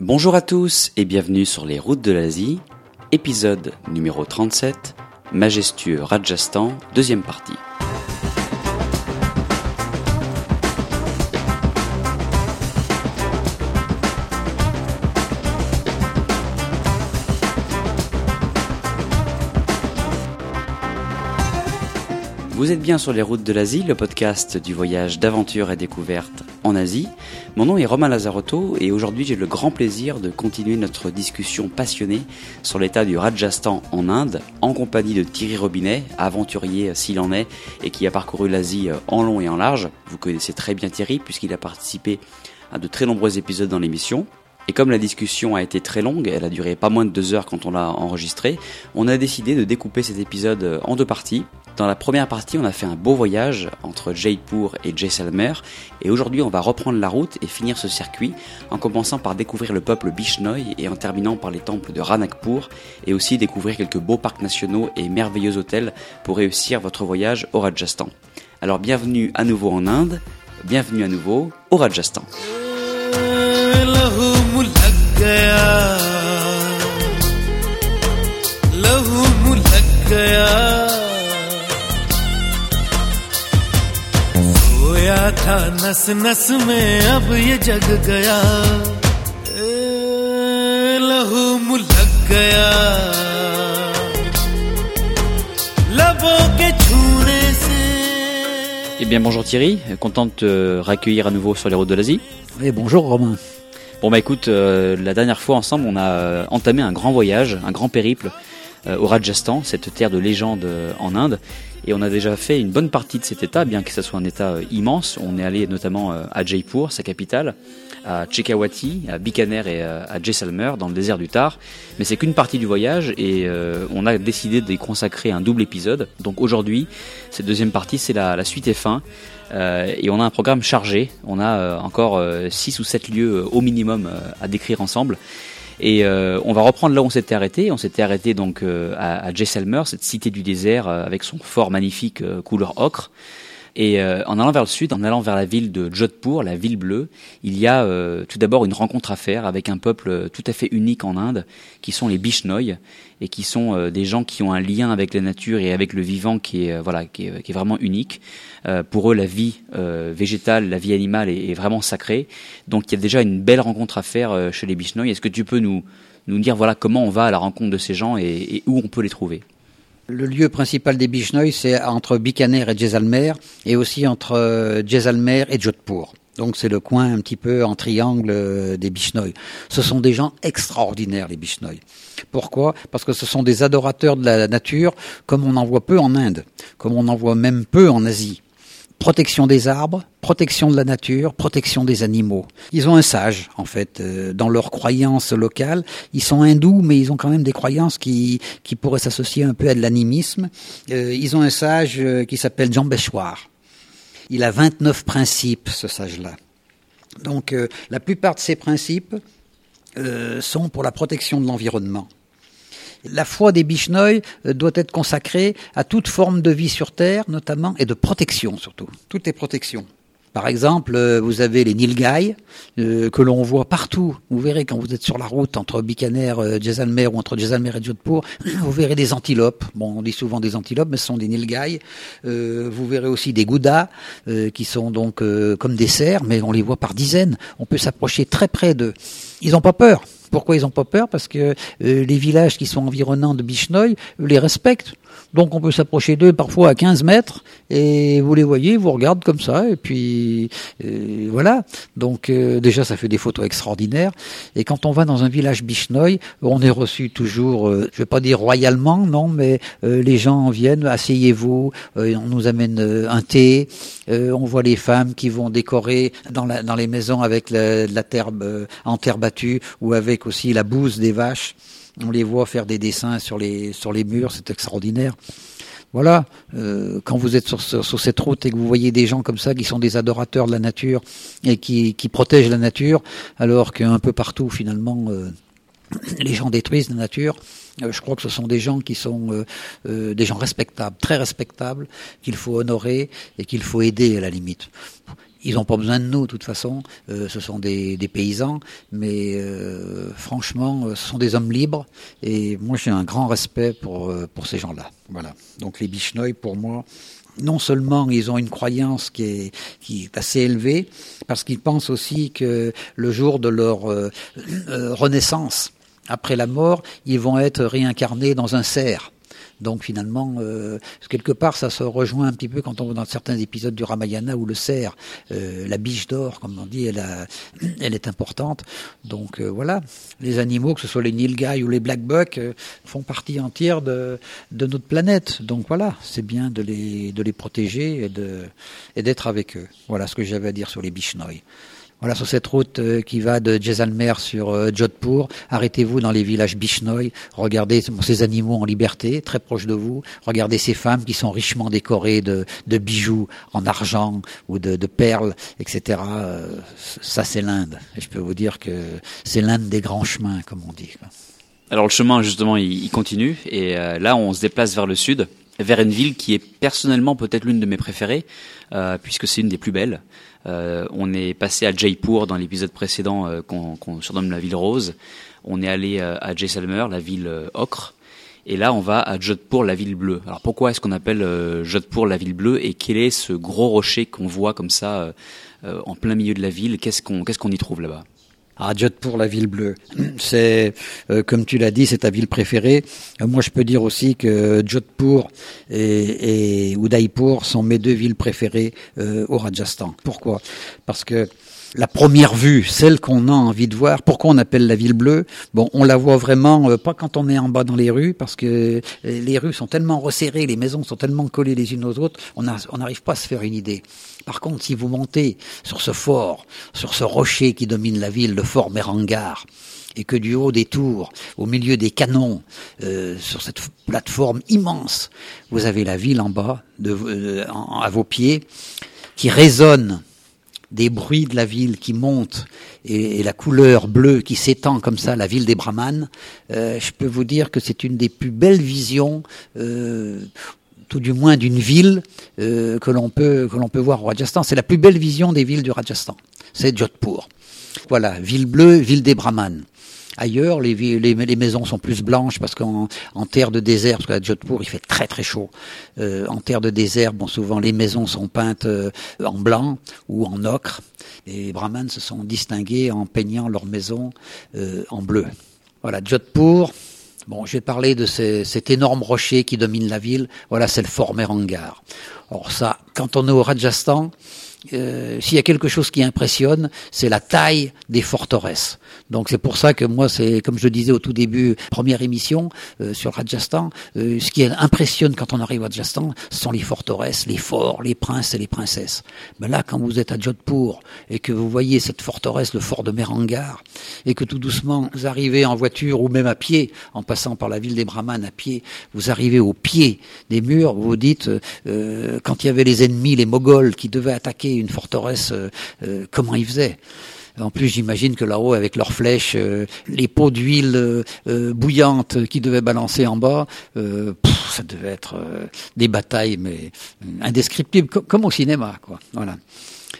Bonjour à tous et bienvenue sur les routes de l'Asie, épisode numéro 37, majestueux Rajasthan, deuxième partie. Vous êtes bien sur les routes de l'Asie, le podcast du voyage d'aventure et découverte en Asie. Mon nom est Romain Lazarotto et aujourd'hui j'ai le grand plaisir de continuer notre discussion passionnée sur l'état du Rajasthan en Inde en compagnie de Thierry Robinet, aventurier s'il en est et qui a parcouru l'Asie en long et en large. Vous connaissez très bien Thierry puisqu'il a participé à de très nombreux épisodes dans l'émission. Et comme la discussion a été très longue, elle a duré pas moins de deux heures quand on l'a enregistré, on a décidé de découper cet épisode en deux parties. Dans la première partie, on a fait un beau voyage entre Jaipur et Jaisalmer, et aujourd'hui on va reprendre la route et finir ce circuit en commençant par découvrir le peuple Bishnoi et en terminant par les temples de Ranakpur, et aussi découvrir quelques beaux parcs nationaux et merveilleux hôtels pour réussir votre voyage au Rajasthan. Alors bienvenue à nouveau en Inde, bienvenue à nouveau au Rajasthan. Eh bien bonjour Thierry, content de te raccueillir à nouveau sur les routes de l'Asie. Oui, bonjour Romain. Bon bah écoute, euh, la dernière fois ensemble on a euh, entamé un grand voyage, un grand périple euh, au Rajasthan, cette terre de légende en Inde. Et on a déjà fait une bonne partie de cet état, bien que ce soit un état immense. On est allé notamment à Jaipur, sa capitale, à Chekawati, à Bikaner et à Jaisalmer, dans le désert du Tar. Mais c'est qu'une partie du voyage et on a décidé d'y consacrer un double épisode. Donc aujourd'hui, cette deuxième partie, c'est la, suite et fin. Euh, et on a un programme chargé. On a euh, encore 6 ou 7 lieux au minimum à décrire ensemble. Et on va reprendre là où on s'était arrêté. On s'était arrêté donc à, à Jaisalmer, cette cité du désert avec son fort magnifique couleur ocre. Et en allant vers le sud, en allant vers la ville de Jodhpur, la ville bleue, il y a tout d'abord une rencontre à faire avec un peuple tout à fait unique en Inde, qui sont les Bishnoi, et qui sont des gens qui ont un lien avec la nature et avec le vivant qui est voilà qui est, qui est vraiment unique. pour eux, la vie végétale, la vie animale est, vraiment sacrée. Donc il y a déjà une belle rencontre à faire chez les Bishnoi. Est-ce que tu peux nous nous dire voilà comment on va à la rencontre de ces gens et, où on peut les trouver? Le lieu principal des Bishnoi, c'est entre Bikaner et Jaisalmer, et aussi entre Jaisalmer et Jodhpur. Donc c'est le coin un petit peu en triangle des Bishnoi. Ce sont des gens extraordinaires, les Bishnoi. Pourquoi? Parce que ce sont des adorateurs de la nature, comme on en voit peu en Inde, comme on en voit même peu en Asie protection des arbres, protection de la nature, protection des animaux. Ils ont un sage, en fait, euh, dans leurs croyances locales. Ils sont hindous, mais ils ont quand même des croyances qui, qui pourraient s'associer un peu à de l'animisme. Euh, ils ont un sage euh, qui s'appelle Jambeshwar. Il a 29 principes, ce sage-là. Donc, la plupart de ces principes euh, sont pour la protection de l'environnement. La foi des Bishnoi doit être consacrée à toute forme de vie sur Terre, notamment, et de protection surtout. Toutes les protections. Par exemple, vous avez les Nilgai euh, que l'on voit partout. Vous verrez quand vous êtes sur la route entre Bikaner, euh, Jaisalmer ou entre Jaisalmer et Jodhpur, vous verrez des antilopes. Bon, on dit souvent des antilopes, mais ce sont des Nilgai. Euh, vous verrez aussi des Goudas euh, qui sont donc euh, comme des cerfs, mais on les voit par dizaines. On peut s'approcher très près d'eux. Ils n'ont pas peur. Pourquoi ils n'ont pas peur? Parce que euh, les villages qui sont environnants de Bishnoi les respectent. Donc on peut s'approcher d'eux parfois à 15 mètres et vous les voyez, vous regardent comme ça et puis euh, voilà. Donc euh, déjà ça fait des photos extraordinaires. Et quand on va dans un village Bishnoi, on est reçu toujours, euh, je vais pas dire royalement, non, mais euh, les gens viennent, asseyez-vous, on nous amène un thé, on voit les femmes qui vont décorer dans, la, dans les maisons avec la, la terre en terre battue ou avec aussi la bouse des vaches. On les voit faire des dessins sur les, sur les murs, c'est extraordinaire. Voilà, euh, quand vous êtes sur, sur, cette route et que vous voyez des gens comme ça qui sont des adorateurs de la nature et qui, qui protègent la nature, alors qu'un peu partout finalement euh, les gens détruisent la nature, euh, je crois que ce sont des gens qui sont des gens respectables, très respectables, qu'il faut honorer et qu'il faut aider à la limite ils n'ont pas besoin de nous, de toute façon. Euh, ce sont des, paysans, mais euh, franchement, euh, ce sont des hommes libres. Et moi, j'ai un grand respect pour, pour ces gens-là. Voilà. Donc les Bichnoï, pour moi, non seulement ils ont une croyance qui est, qui est assez élevée, parce qu'ils pensent aussi que le jour de leur renaissance, après la mort, ils vont être réincarnés dans un cerf. Donc finalement, euh, quelque part, ça se rejoint un petit peu quand on voit dans certains épisodes du Ramayana où le cerf, euh, la biche d'or, comme on dit, elle, a, elle est importante. Donc euh, voilà, les animaux, que ce soit les nilgai ou les blackbuck, euh, font partie entière de, de notre planète. Donc voilà, c'est bien de les, de les protéger et de et d'être avec eux. Voilà ce que j'avais à dire sur les bichnoi. Voilà, sur cette route euh, qui va de Jaisalmer sur euh, Jodhpur, arrêtez-vous dans les villages Bishnoi, regardez ces animaux en liberté, très proches de vous, regardez ces femmes qui sont richement décorées de, bijoux en argent ou de, de perles, etc. Euh, ça, c'est l'Inde. Et je peux vous dire que c'est l'Inde des grands chemins, comme on dit. Alors le chemin justement il, continue et là on se déplace vers le sud, vers une ville qui est personnellement peut-être l'une de mes préférées puisque c'est une des plus belles. Euh, on est passé à Jaipur dans l'épisode précédent euh, qu'on surnomme la ville rose. On est allé euh, à Jaisalmer, la ville ocre. Et là, on va à Jodhpur, la ville bleue. Alors pourquoi est-ce qu'on appelle euh, Jodhpur la ville bleue et quel est ce gros rocher qu'on voit comme ça en plein milieu de la ville? Qu'est-ce qu'on qu'est-ce qu'on y trouve là-bas? Ah, Jodhpur, la ville bleue. C'est, euh, comme tu l'as dit, c'est ta ville préférée. Euh, moi, je peux dire aussi que Jodhpur et, et Udaipur sont mes deux villes préférées euh, au Rajasthan. Pourquoi? Parce que la première vue, celle qu'on a envie de voir, pourquoi on appelle la ville bleue Bon, on la voit vraiment euh, pas quand on est en bas dans les rues, parce que euh, les rues sont tellement resserrées, les maisons sont tellement collées les unes aux autres, on n'arrive pas à se faire une idée. Par contre, si vous montez sur ce fort, sur ce rocher qui domine la ville, le fort Merangar, et que du haut des tours, au milieu des canons, euh, sur cette plateforme immense, vous avez la ville en bas, de, euh, à vos pieds, qui résonne des bruits de la ville qui montent et, la couleur bleue qui s'étend comme ça, la ville des Brahmanes, euh, je peux vous dire que c'est une des plus belles visions, euh, tout du moins d'une ville euh, que l'on peut que l'on peut voir au Rajasthan. C'est la plus belle vision des villes du Rajasthan. C'est Jodhpur. Voilà, ville bleue, ville des Brahmanes. Ailleurs, les, les, les maisons sont plus blanches parce qu'en en terre de désert, parce qu'à Jodhpur, il fait très très chaud. Euh, en terre de désert, bon, souvent les maisons sont peintes euh, en blanc ou en ocre. Les brahmanes se sont distingués en peignant leurs maisons euh, en bleu. Voilà, Jodhpur. Bon, je vais parler de ce- cet énorme rocher qui domine la ville. Voilà, c'est le fort Merangar. Or ça, quand on est au Rajasthan, euh, s'il y a quelque chose qui impressionne, c'est la taille des forteresses. Donc c'est pour ça que moi, c'est comme je le disais au tout début, première émission euh, sur Rajasthan, euh, ce qui impressionne quand on arrive à Rajasthan, ce sont les forteresses, les forts, les princes et les princesses. Mais là, quand vous êtes à Jodhpur et que vous voyez cette forteresse, le fort de Merangar, et que tout doucement vous arrivez en voiture ou même à pied, en passant par la ville des Brahmanes à pied, vous arrivez au pied des murs, vous vous dites, euh, quand il y avait les ennemis, les Moghols qui devaient attaquer une forteresse, euh, euh, comment ils faisaient? En plus, j'imagine que là-haut, avec leurs flèches, euh, les pots d'huile euh, bouillante qu'ils devaient balancer en bas, ça devait être des batailles, mais indescriptibles, co- comme au cinéma. Voilà.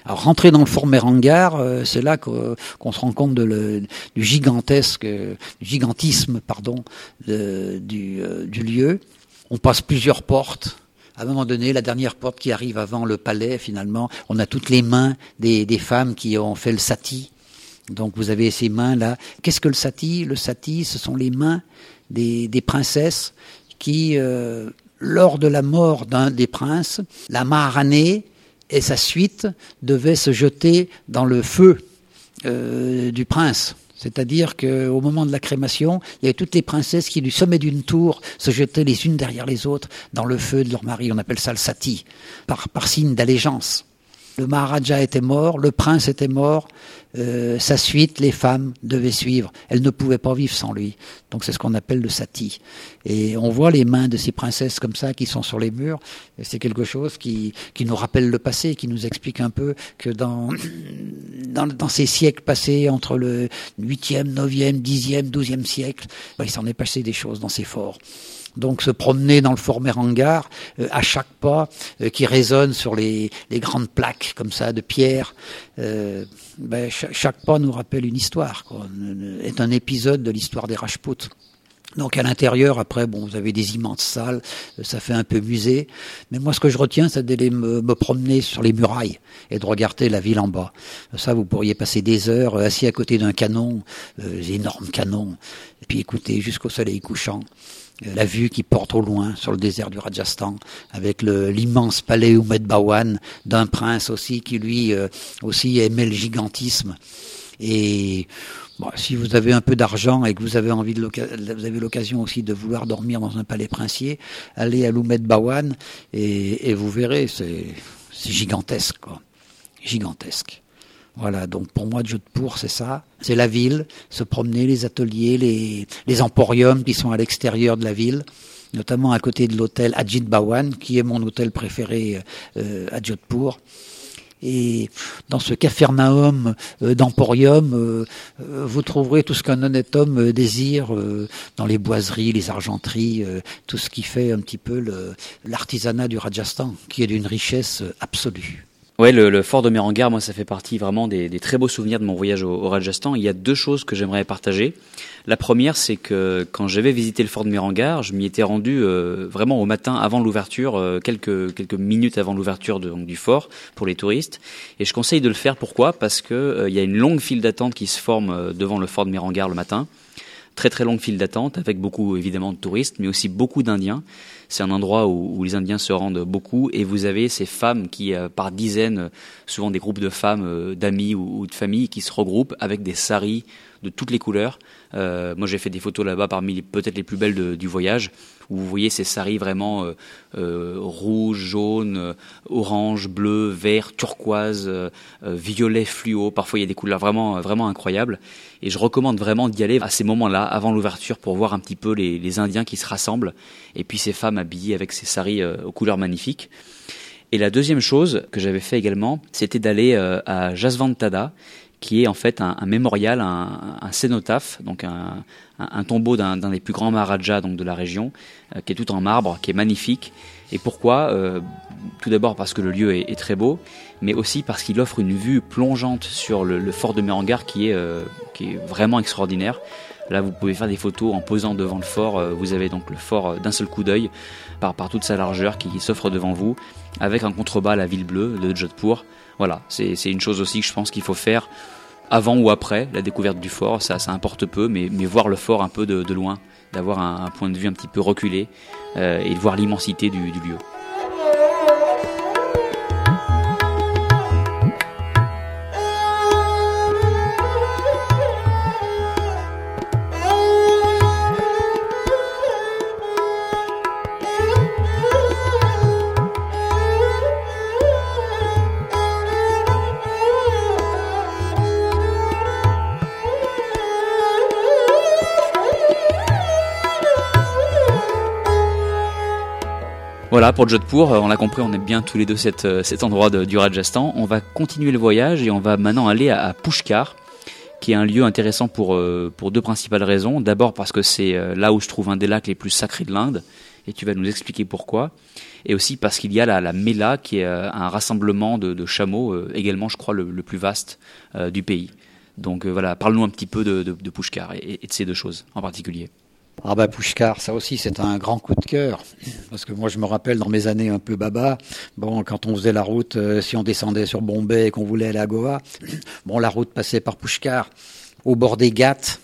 Alors rentrer dans le fort Merangar, euh, c'est là qu'on se rend compte du gigantesque, du gigantisme, pardon, du lieu. On passe plusieurs portes. À un moment donné, la dernière porte qui arrive avant le palais, finalement, on a toutes les mains des, femmes qui ont fait le sati. Donc vous avez ces mains-là. Qu'est-ce que le sati? Le sati, ce sont les mains des, des princesses qui, euh, lors de la mort d'un des princes, la Maharanée et sa suite devaient se jeter dans le feu euh, du prince. C'est-à-dire qu'au moment de la crémation, il y avait toutes les princesses qui, du sommet d'une tour, se jetaient les unes derrière les autres dans le feu de leur mari. On appelle ça le sati, par, par signe d'allégeance. Le Maharaja était mort, le prince était mort, euh, sa suite, les femmes devaient suivre. Elles ne pouvaient pas vivre sans lui. Donc c'est ce qu'on appelle le sati. Et on voit les mains de ces princesses comme ça qui sont sur les murs. C'est quelque chose qui, qui nous rappelle le passé, qui nous explique un peu que dans, dans, ces siècles passés, entre le 8e, 9e, 10e, 12e siècle, ben, il s'en est passé des choses dans ces forts donc se promener dans le fort Mérangar euh, à chaque pas euh, qui résonne sur les, les, grandes plaques comme ça de pierre. Euh, ben, chaque, pas nous rappelle une histoire, quoi, est un épisode de l'histoire des Rajputs. Donc à l'intérieur, après, bon, vous avez des immenses salles, ça fait un peu musée. Mais moi, ce que je retiens, c'est d'aller me, me, promener sur les murailles et de regarder la ville en bas. Ça, vous pourriez passer des heures assis à côté d'un canon, euh, énorme canon, et puis écouter jusqu'au soleil couchant. La vue qui porte au loin sur le désert du Rajasthan, avec l'immense palais Umed Bawan d'un prince aussi qui lui euh, aussi aimait le gigantisme. Et si vous avez un peu d'argent et que vous avez envie de vous avez l'occasion aussi de vouloir dormir dans un palais princier, allez à l'Umed Bawan et, vous verrez, c'est gigantesque, gigantesque. Voilà, donc pour moi, Jodhpur, c'est ça. C'est la ville, se promener, les ateliers, les, les emporiums qui sont à l'extérieur de la ville, notamment à côté de l'hôtel Ajit Bawan, qui est mon hôtel préféré euh, à Jodhpur. Et dans ce cafarnaum euh, d'emporium, euh, euh, vous trouverez tout ce qu'un honnête homme désire dans les boiseries, les argenteries, tout ce qui fait un petit peu l'artisanat du Rajasthan, qui est d'une richesse absolue. Ouais, le, le, fort de Mérangar, moi, ça fait partie vraiment des, des, très beaux souvenirs de mon voyage au, au, Rajasthan. Il y a deux choses que j'aimerais partager. La première, c'est que quand j'avais visité le fort de Mérangar, je m'y étais rendu euh, vraiment au matin avant l'ouverture, euh, quelques quelques minutes avant l'ouverture du fort pour les touristes. Et je conseille de le faire. Pourquoi? Parce que euh, il y a une longue file d'attente qui se forme euh, devant le fort de Mérangar le matin très très longue file d'attente avec beaucoup évidemment de touristes, mais aussi beaucoup d'Indiens. C'est un endroit où, les Indiens se rendent beaucoup et vous avez ces femmes qui, euh, par dizaines, souvent des groupes de femmes, euh, d'amis ou, de familles, qui se regroupent avec des saris de toutes les couleurs. Euh, moi, j'ai fait des photos là-bas parmi peut-être les plus belles du voyage, où vous voyez ces saris vraiment euh, euh, rouge, jaune, orange, bleu, vert, turquoise, violet fluo. Parfois, il y a des couleurs vraiment, vraiment incroyables. Et je recommande vraiment d'y aller à ces moments-là, avant l'ouverture, pour voir un petit peu les, les, Indiens qui se rassemblent, et puis ces femmes habillées avec ces saris aux couleurs magnifiques. Et la deuxième chose que j'avais fait également, c'était d'aller à Jasvantada, qui est en fait un, mémorial, un, cénotaphe, donc un, tombeau d'un des plus grands maharajas donc de la région, euh, qui est tout en marbre, qui est magnifique. Et pourquoi? Euh, Tout d'abord parce que le lieu est, très beau, mais aussi parce qu'il offre une vue plongeante sur le, fort de Mérangar qui est, euh, qui est vraiment extraordinaire. Là, vous pouvez faire des photos en posant devant le fort. Vous avez donc le fort d'un seul coup d'œil, par, toute sa largeur qui, qui s'offre devant vous, avec un contrebas à la ville bleue de Jodhpur. Voilà, c'est une chose aussi que je pense qu'il faut faire avant ou après la découverte du fort, ça, importe peu, mais, mais voir le fort un peu de, loin, d'avoir un, point de vue un petit peu reculé euh, et de voir l'immensité du lieu. Voilà pour Jodhpur, on l'a compris, on aime bien tous les deux cet, cet endroit de, du Rajasthan. On va continuer le voyage et on va maintenant aller à, Pushkar, qui est un lieu intéressant pour, pour deux principales raisons. D'abord parce que c'est là où je trouve un des lacs les plus sacrés de l'Inde, et tu vas nous expliquer pourquoi. Et aussi parce qu'il y a la, la Mela, qui est un rassemblement de, chameaux, également je crois le, plus vaste euh, du pays. Donc euh, voilà, parle-nous un petit peu de, Pushkar et de ces deux choses en particulier. Ah bah Pushkar, ça aussi c'est un grand coup de cœur parce que moi je me rappelle dans mes années un peu baba, bon quand on faisait la route, euh, si on descendait sur Bombay et qu'on voulait aller à Goa, bon la route passait par Pushkar, au bord des Ghats.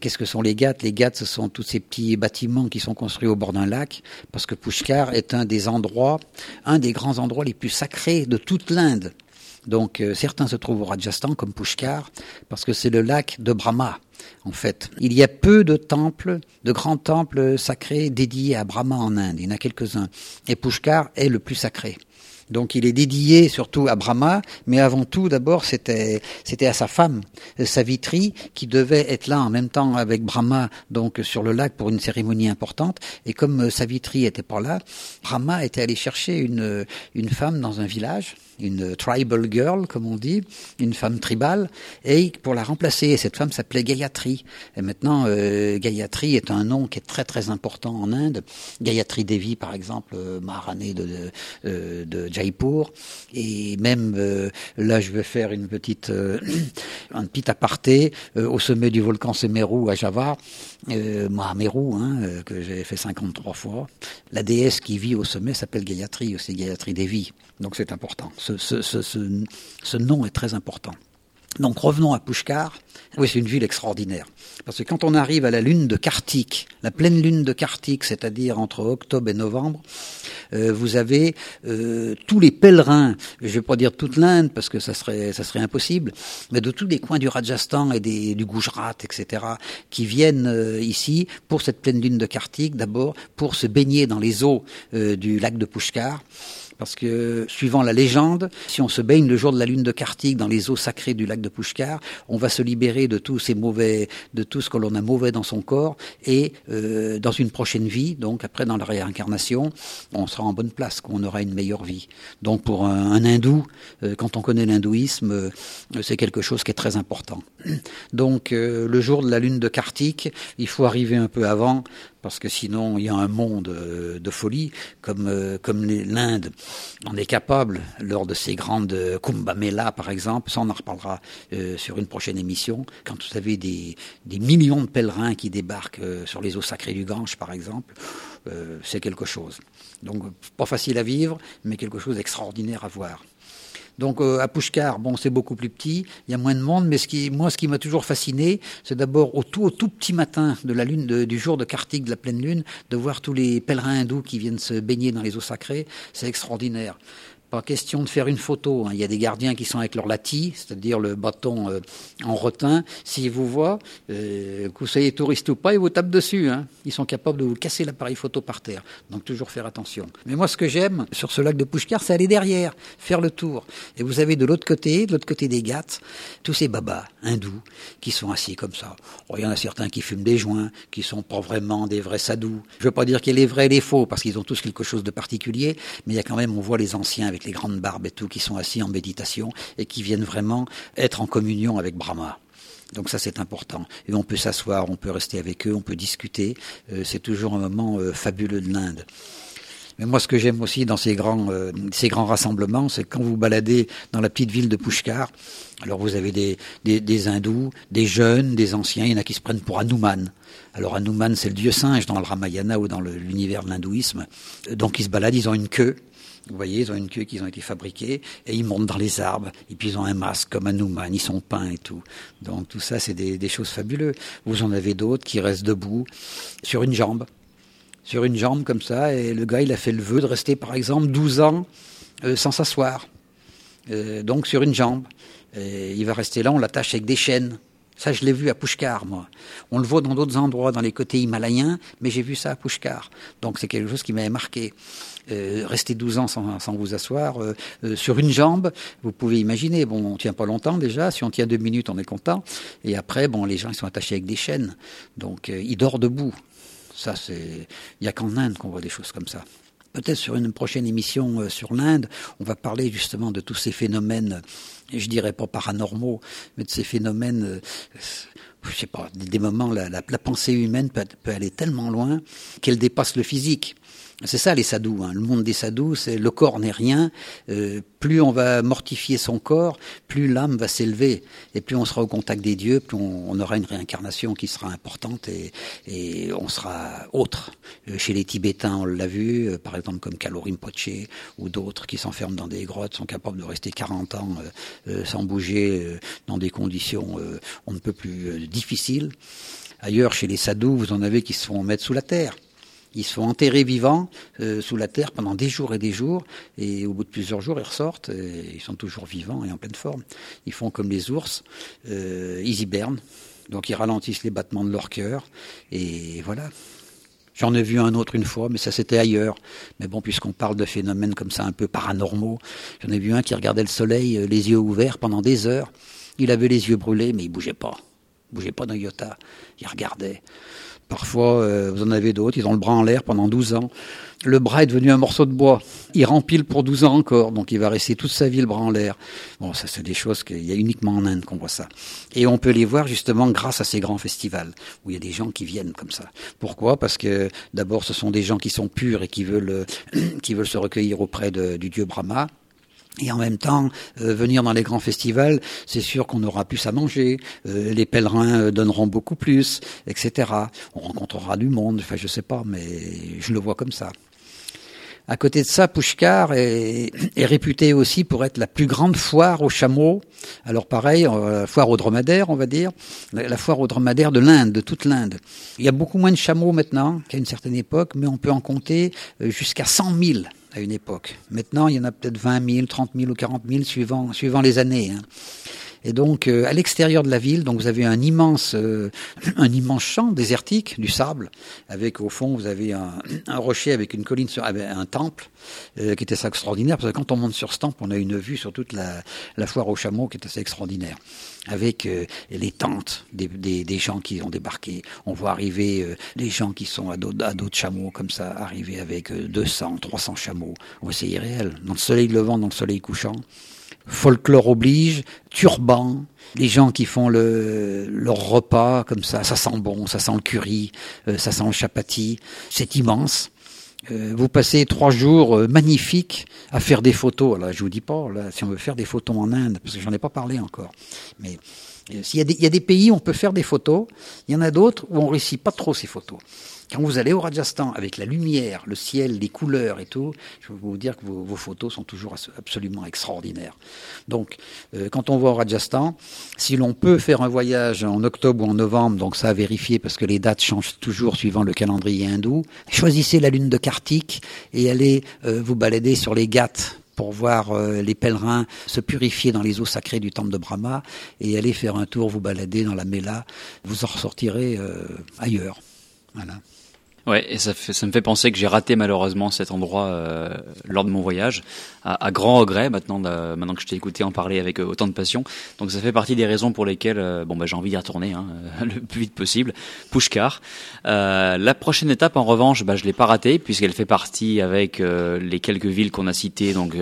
Qu'est-ce que sont les Ghats? Les Ghats, ce sont tous ces petits bâtiments qui sont construits au bord d'un lac, parce que Pushkar est un des endroits, un des grands endroits les plus sacrés de toute l'Inde. Donc euh, certains se trouvent au Rajasthan comme Pushkar, parce que c'est le lac de Brahma en fait. Il y a peu de temples, de grands temples sacrés dédiés à Brahma en Inde. Il y en a quelques-uns. Et Pushkar est le plus sacré. Donc il est dédié surtout à Brahma, mais avant tout d'abord c'était c'était à sa femme, Savitri, qui devait être là en même temps avec Brahma donc sur le lac pour une cérémonie importante. Et comme Savitri était pas là, Brahma était allé chercher une une femme dans un village une tribal girl, comme on dit, une femme tribale, et pour la remplacer, cette femme s'appelait Gayatri. Et maintenant, euh, Gayatri est un nom qui est très très important en Inde. Gayatri Devi, par exemple, euh, Maharani de, de, euh, de, Jaipur, et même euh, là, je vais faire une petite, un petit aparté au sommet du volcan Semeru à Java, Mahameru, hein, que j'ai fait 53 fois. La déesse qui vit au sommet s'appelle Gayatri, aussi Gayatri Devi. Donc c'est important. Ce, nom est très important. Donc revenons à Pushkar. Oui, c'est une ville extraordinaire. Parce que quand on arrive à la lune de Kartik, la pleine lune de Kartik, c'est-à-dire entre octobre et novembre, euh, vous avez euh, tous les pèlerins, je ne vais pas dire toute l'Inde parce que ça serait, impossible, mais de tous les coins du Rajasthan et du Gujarat, etc., qui viennent euh, ici pour cette pleine lune de Kartik, d'abord pour se baigner dans les eaux du lac de Pushkar parce que, suivant la légende, si on se baigne le jour de la lune de Kartik dans les eaux sacrées du lac de Pushkar, on va se libérer de tous ces mauvais, de tout ce que l'on a mauvais dans son corps, et euh, dans une prochaine vie, donc après dans la réincarnation, on sera en bonne place, qu'on aura une meilleure vie. Donc pour un, hindou, euh, quand on connaît l'hindouisme, euh, c'est quelque chose qui est très important. Donc euh, le jour de la lune de Kartik, il faut arriver un peu avant parce que sinon il y a un monde euh, de folie, comme, euh, comme l'Inde. On est capable, lors de ces grandes Kumbh Mela par exemple, ça on en reparlera euh, sur une prochaine émission, quand vous avez des, des millions de pèlerins qui débarquent sur les eaux sacrées du Gange par exemple, c'est quelque chose. Donc pas facile à vivre, mais quelque chose d'extraordinaire à voir. Donc euh, à Pushkar, bon, c'est beaucoup plus petit, il y a moins de monde, mais ce qui, moi, ce qui m'a toujours fasciné, c'est d'abord au tout, au tout petit matin de la lune, de, du jour de Kartik, de la pleine lune, de voir tous les pèlerins hindous qui viennent se baigner dans les eaux sacrées, c'est extraordinaire. Pas question de faire une photo. Hein. Il y a des gardiens qui sont avec leur lati, c'est-à-dire le bâton euh, en rotin. S'ils vous voient, euh, que vous soyez touriste ou pas, ils vous tapent dessus. Hein. Ils sont capables de vous casser l'appareil photo par terre. Donc toujours faire attention. Mais moi, ce que j'aime sur ce lac de Pushkar, c'est aller derrière, faire le tour. Et vous avez de l'autre côté, de l'autre côté des Ghats, tous ces babas hindous qui sont assis comme ça. Oh, il y en a certains qui fument des joints, qui sont pas vraiment des vrais sadhus. Je veux pas dire qu'il y a les vrais et les faux, parce qu'ils ont tous quelque chose de particulier, mais il y a quand même, on voit les anciens avec les grandes barbes et tout, qui sont assis en méditation et qui viennent vraiment être en communion avec Brahma. Donc ça c'est important. Et on peut s'asseoir, on peut rester avec eux, on peut discuter. Euh, c'est toujours un moment euh, fabuleux de l'Inde. Mais moi, ce que j'aime aussi dans ces grands, euh, ces grands rassemblements, c'est quand vous baladez dans la petite ville de Pushkar, alors vous avez des, des, hindous, des jeunes, des anciens, il y en a qui se prennent pour Hanuman. Alors Hanuman, c'est le dieu singe dans le Ramayana ou dans l'univers de l'hindouisme. Donc ils se baladent, ils ont une queue, vous voyez, ils ont une queue qu'ils ont été fabriqués et ils montent dans les arbres. Et puis ils ont un masque comme un Nouman, ils sont peints et tout. Donc tout ça, c'est des, choses fabuleuses. Vous en avez d'autres qui restent debout sur une jambe. Sur une jambe comme ça. Et le gars, il a fait le vœu de rester, par exemple, 12 ans euh, sans s'asseoir. Euh, donc sur une jambe. Il va rester là, on l'attache avec des chaînes. Ça, je l'ai vu à Pushkar, moi. On le voit dans d'autres endroits, dans les côtés himalayens, mais j'ai vu ça à Pushkar. Donc c'est quelque chose qui m'avait marqué. Euh, rester 12 ans sans, vous asseoir euh, euh, sur une jambe, vous pouvez imaginer. Bon, on tient pas longtemps déjà. Si on tient deux minutes, on est content. Et après, bon, les gens ils sont attachés avec des chaînes, donc ils dorment debout. Ça, c'est. Il y a qu'en Inde qu'on voit des choses comme ça. Peut-être sur une prochaine émission sur l'Inde, on va parler justement de tous ces phénomènes, je dirais pas paranormaux, mais de ces phénomènes, je sais pas, des moments, la, la, pensée humaine peut, aller tellement loin qu'elle dépasse le physique. C'est ça les sadhus. Hein. Le monde des sadhus, c'est le corps n'est rien. Euh, plus on va mortifier son corps, plus l'âme va s'élever. Et plus on sera au contact des dieux, plus on, aura une réincarnation qui sera importante et, et on sera autre. Euh, chez les Tibétains, on l'a vu, euh, par exemple comme Kalorim Poche ou d'autres qui s'enferment dans des grottes, sont capables de rester 40 ans euh, sans bouger euh, dans des conditions euh, on ne peut plus difficiles. Ailleurs, chez les sadhus, vous en avez qui se font mettre sous la terre. Ils se font enterrer vivants euh, sous la terre pendant des jours et des jours, et au bout de plusieurs jours, ils ressortent, et ils sont toujours vivants et en pleine forme. Ils font comme les ours, euh, ils hibernent, donc ils ralentissent les battements de leur cœur, et voilà. J'en ai vu un autre une fois, mais ça c'était ailleurs. Mais bon, puisqu'on parle de phénomènes comme ça un peu paranormaux, j'en ai vu un qui regardait le soleil, euh, les yeux ouverts pendant des heures. Il avait les yeux brûlés, mais il bougeait pas. Il bougeait pas d'un iota. Il regardait. Parfois, euh, vous en avez d'autres, ils ont le bras en l'air pendant 12 ans. Le bras est devenu un morceau de bois. Il rempile pour 12 ans encore, donc il va rester toute sa vie le bras en l'air. Bon, ça c'est des choses qu'il y a uniquement en Inde qu'on voit ça. Et on peut les voir justement grâce à ces grands festivals, où il y a des gens qui viennent comme ça. Pourquoi? Parce que d'abord ce sont des gens qui sont purs et qui veulent, qui veulent se recueillir auprès du dieu Brahma, et en même temps, euh, venir dans les grands festivals, c'est sûr qu'on aura plus à manger, euh, les pèlerins euh, donneront beaucoup plus, etc. On rencontrera du monde, enfin je sais pas, mais je le vois comme ça. À côté de ça, Pushkar est, est réputé aussi pour être la plus grande foire aux chameaux. Alors pareil, la foire aux dromadaires, on va dire, la foire aux dromadaires de l'Inde, de toute l'Inde. Il y a beaucoup moins de chameaux maintenant qu'à une certaine époque, mais on peut en compter jusqu'à 100 000 à une époque. Maintenant, il y en a peut-être 20 000, 30 000 ou 40 000 suivant, suivant les années. Hein. Et donc, euh, à l'extérieur de la ville, donc vous avez un immense, euh, un immense champ désertique, du sable, avec au fond vous avez un, un rocher avec une colline, sur, un temple, euh, qui était assez extraordinaire. Parce que quand on monte sur ce temple, on a une vue sur toute la, la foire aux chameaux qui est assez extraordinaire, avec les tentes des, des, des, gens qui ont débarqué. On voit arriver des gens qui sont à d'autres chameaux comme ça, arriver avec 200, 300 chameaux. C'est irréel. Dans le soleil levant, dans le soleil couchant folklore oblige, turban, les gens qui font le, leur repas comme ça, ça sent bon, ça sent le curry, euh, ça sent le chapati, c'est immense. Euh, vous passez trois jours euh, magnifiques à faire des photos. Alors, je vous dis pas, là, si on veut faire des photos en Inde, parce que j'en ai pas parlé encore, mais il y, a des, y a des pays où on peut faire des photos, il y en a d'autres où on réussit pas trop ces photos. Quand vous allez au Rajasthan avec la lumière, le ciel, les couleurs et tout, je peux vous dire que vos, photos sont toujours absolument extraordinaires. Donc, euh, quand on va au Rajasthan, si l'on peut faire un voyage en octobre ou en novembre, donc ça à vérifier parce que les dates changent toujours suivant le calendrier hindou, choisissez la lune de Kartik et allez euh, vous balader sur les Ghats pour voir euh, les pèlerins se purifier dans les eaux sacrées du temple de Brahma et aller faire un tour, vous balader dans la Mela, vous en ressortirez ailleurs. Voilà. Ouais, et ça, fait, ça me fait penser que j'ai raté malheureusement cet endroit euh, lors de mon voyage, à, à grand regret maintenant, maintenant que je t'ai écouté en parler avec euh, autant de passion. Donc ça fait partie des raisons pour lesquelles euh, bon bah j'ai envie d'y retourner hein, le plus vite possible. Pushkar. Euh, la prochaine étape, en revanche, bah, je l'ai pas ratée puisqu'elle fait partie avec les quelques villes qu'on a citées, donc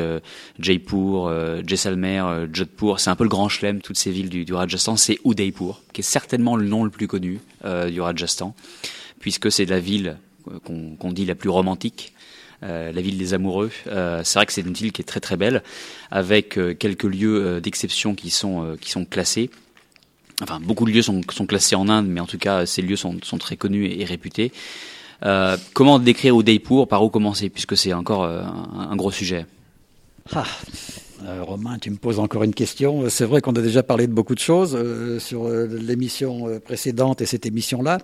Jaipur, Jaisalmer, Jodhpur. C'est un peu le grand chelem toutes ces villes du, du Rajasthan. C'est Udaipur, qui est certainement le nom le plus connu du Rajasthan puisque c'est la ville euh, qu'on qu dit la plus romantique. Euh, la ville des amoureux. Euh, c'est vrai que c'est une ville qui est très très belle, avec euh, quelques lieux euh, d'exception qui sont qui sont classés. Enfin, beaucoup de lieux sont, sont, classés en Inde, mais en tout cas, ces lieux sont, sont très connus et, et réputés. comment décrire Udaipur? Par où commencer, puisque c'est encore un, un, gros sujet. Ah. Euh, Romain, tu me poses encore une question. C'est vrai qu'on a déjà parlé de beaucoup de choses euh, sur euh, l'émission précédente et cette émission-là.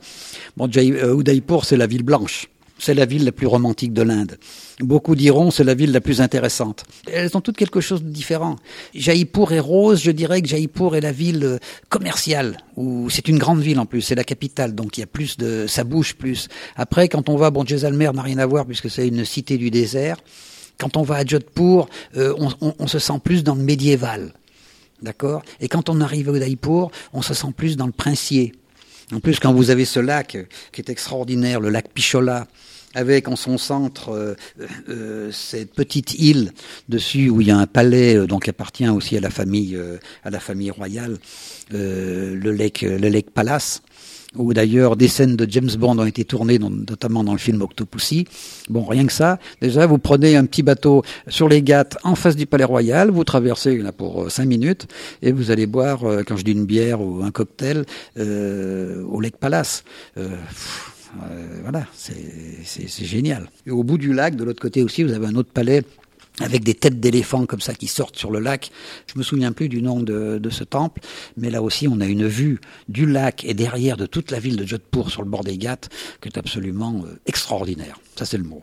Bon, Udaipur, c'est la ville blanche. C'est la ville la plus romantique de l'Inde. Beaucoup diront c'est la ville la plus intéressante. Elles ont toutes quelque chose de différent. Jaipur est rose, je dirais que Jaipur est la ville commerciale, où c'est une grande ville en plus, c'est la capitale, donc il y a plus de, ça bouge plus. Après, quand on va, bon, Jaisalmer n'a rien à voir puisque c'est une cité du désert. Quand on va à Jodhpur, euh, on, se sent plus dans le médiéval. D'accord? Et quand on arrive au Udaipur, on se sent plus dans le princier. En plus, quand vous avez ce lac qui est extraordinaire, le lac Pichola, avec en son centre euh, euh, cette petite île dessus où il y a un palais euh, donc qui appartient aussi à la famille euh, à la famille royale, euh, le lake Palace où d'ailleurs des scènes de James Bond ont été tournées, notamment dans le film Octopussy. Bon, rien que ça. Déjà, vous prenez un petit bateau sur les Ghats en face du Palais Royal, vous traversez là pour euh, cinq minutes et vous allez boire, euh, quand je dis une bière ou un cocktail, euh, au Lake Palace. Euh, euh, voilà, c'est génial. Et au bout du lac, de l'autre côté aussi, vous avez un autre palais avec des têtes d'éléphants comme ça qui sortent sur le lac. Je me souviens plus du nom de, de, ce temple, mais là aussi on a une vue du lac et derrière de toute la ville de Jodhpur sur le bord des Ghats qui est absolument euh, extraordinaire. Ça c'est le mot.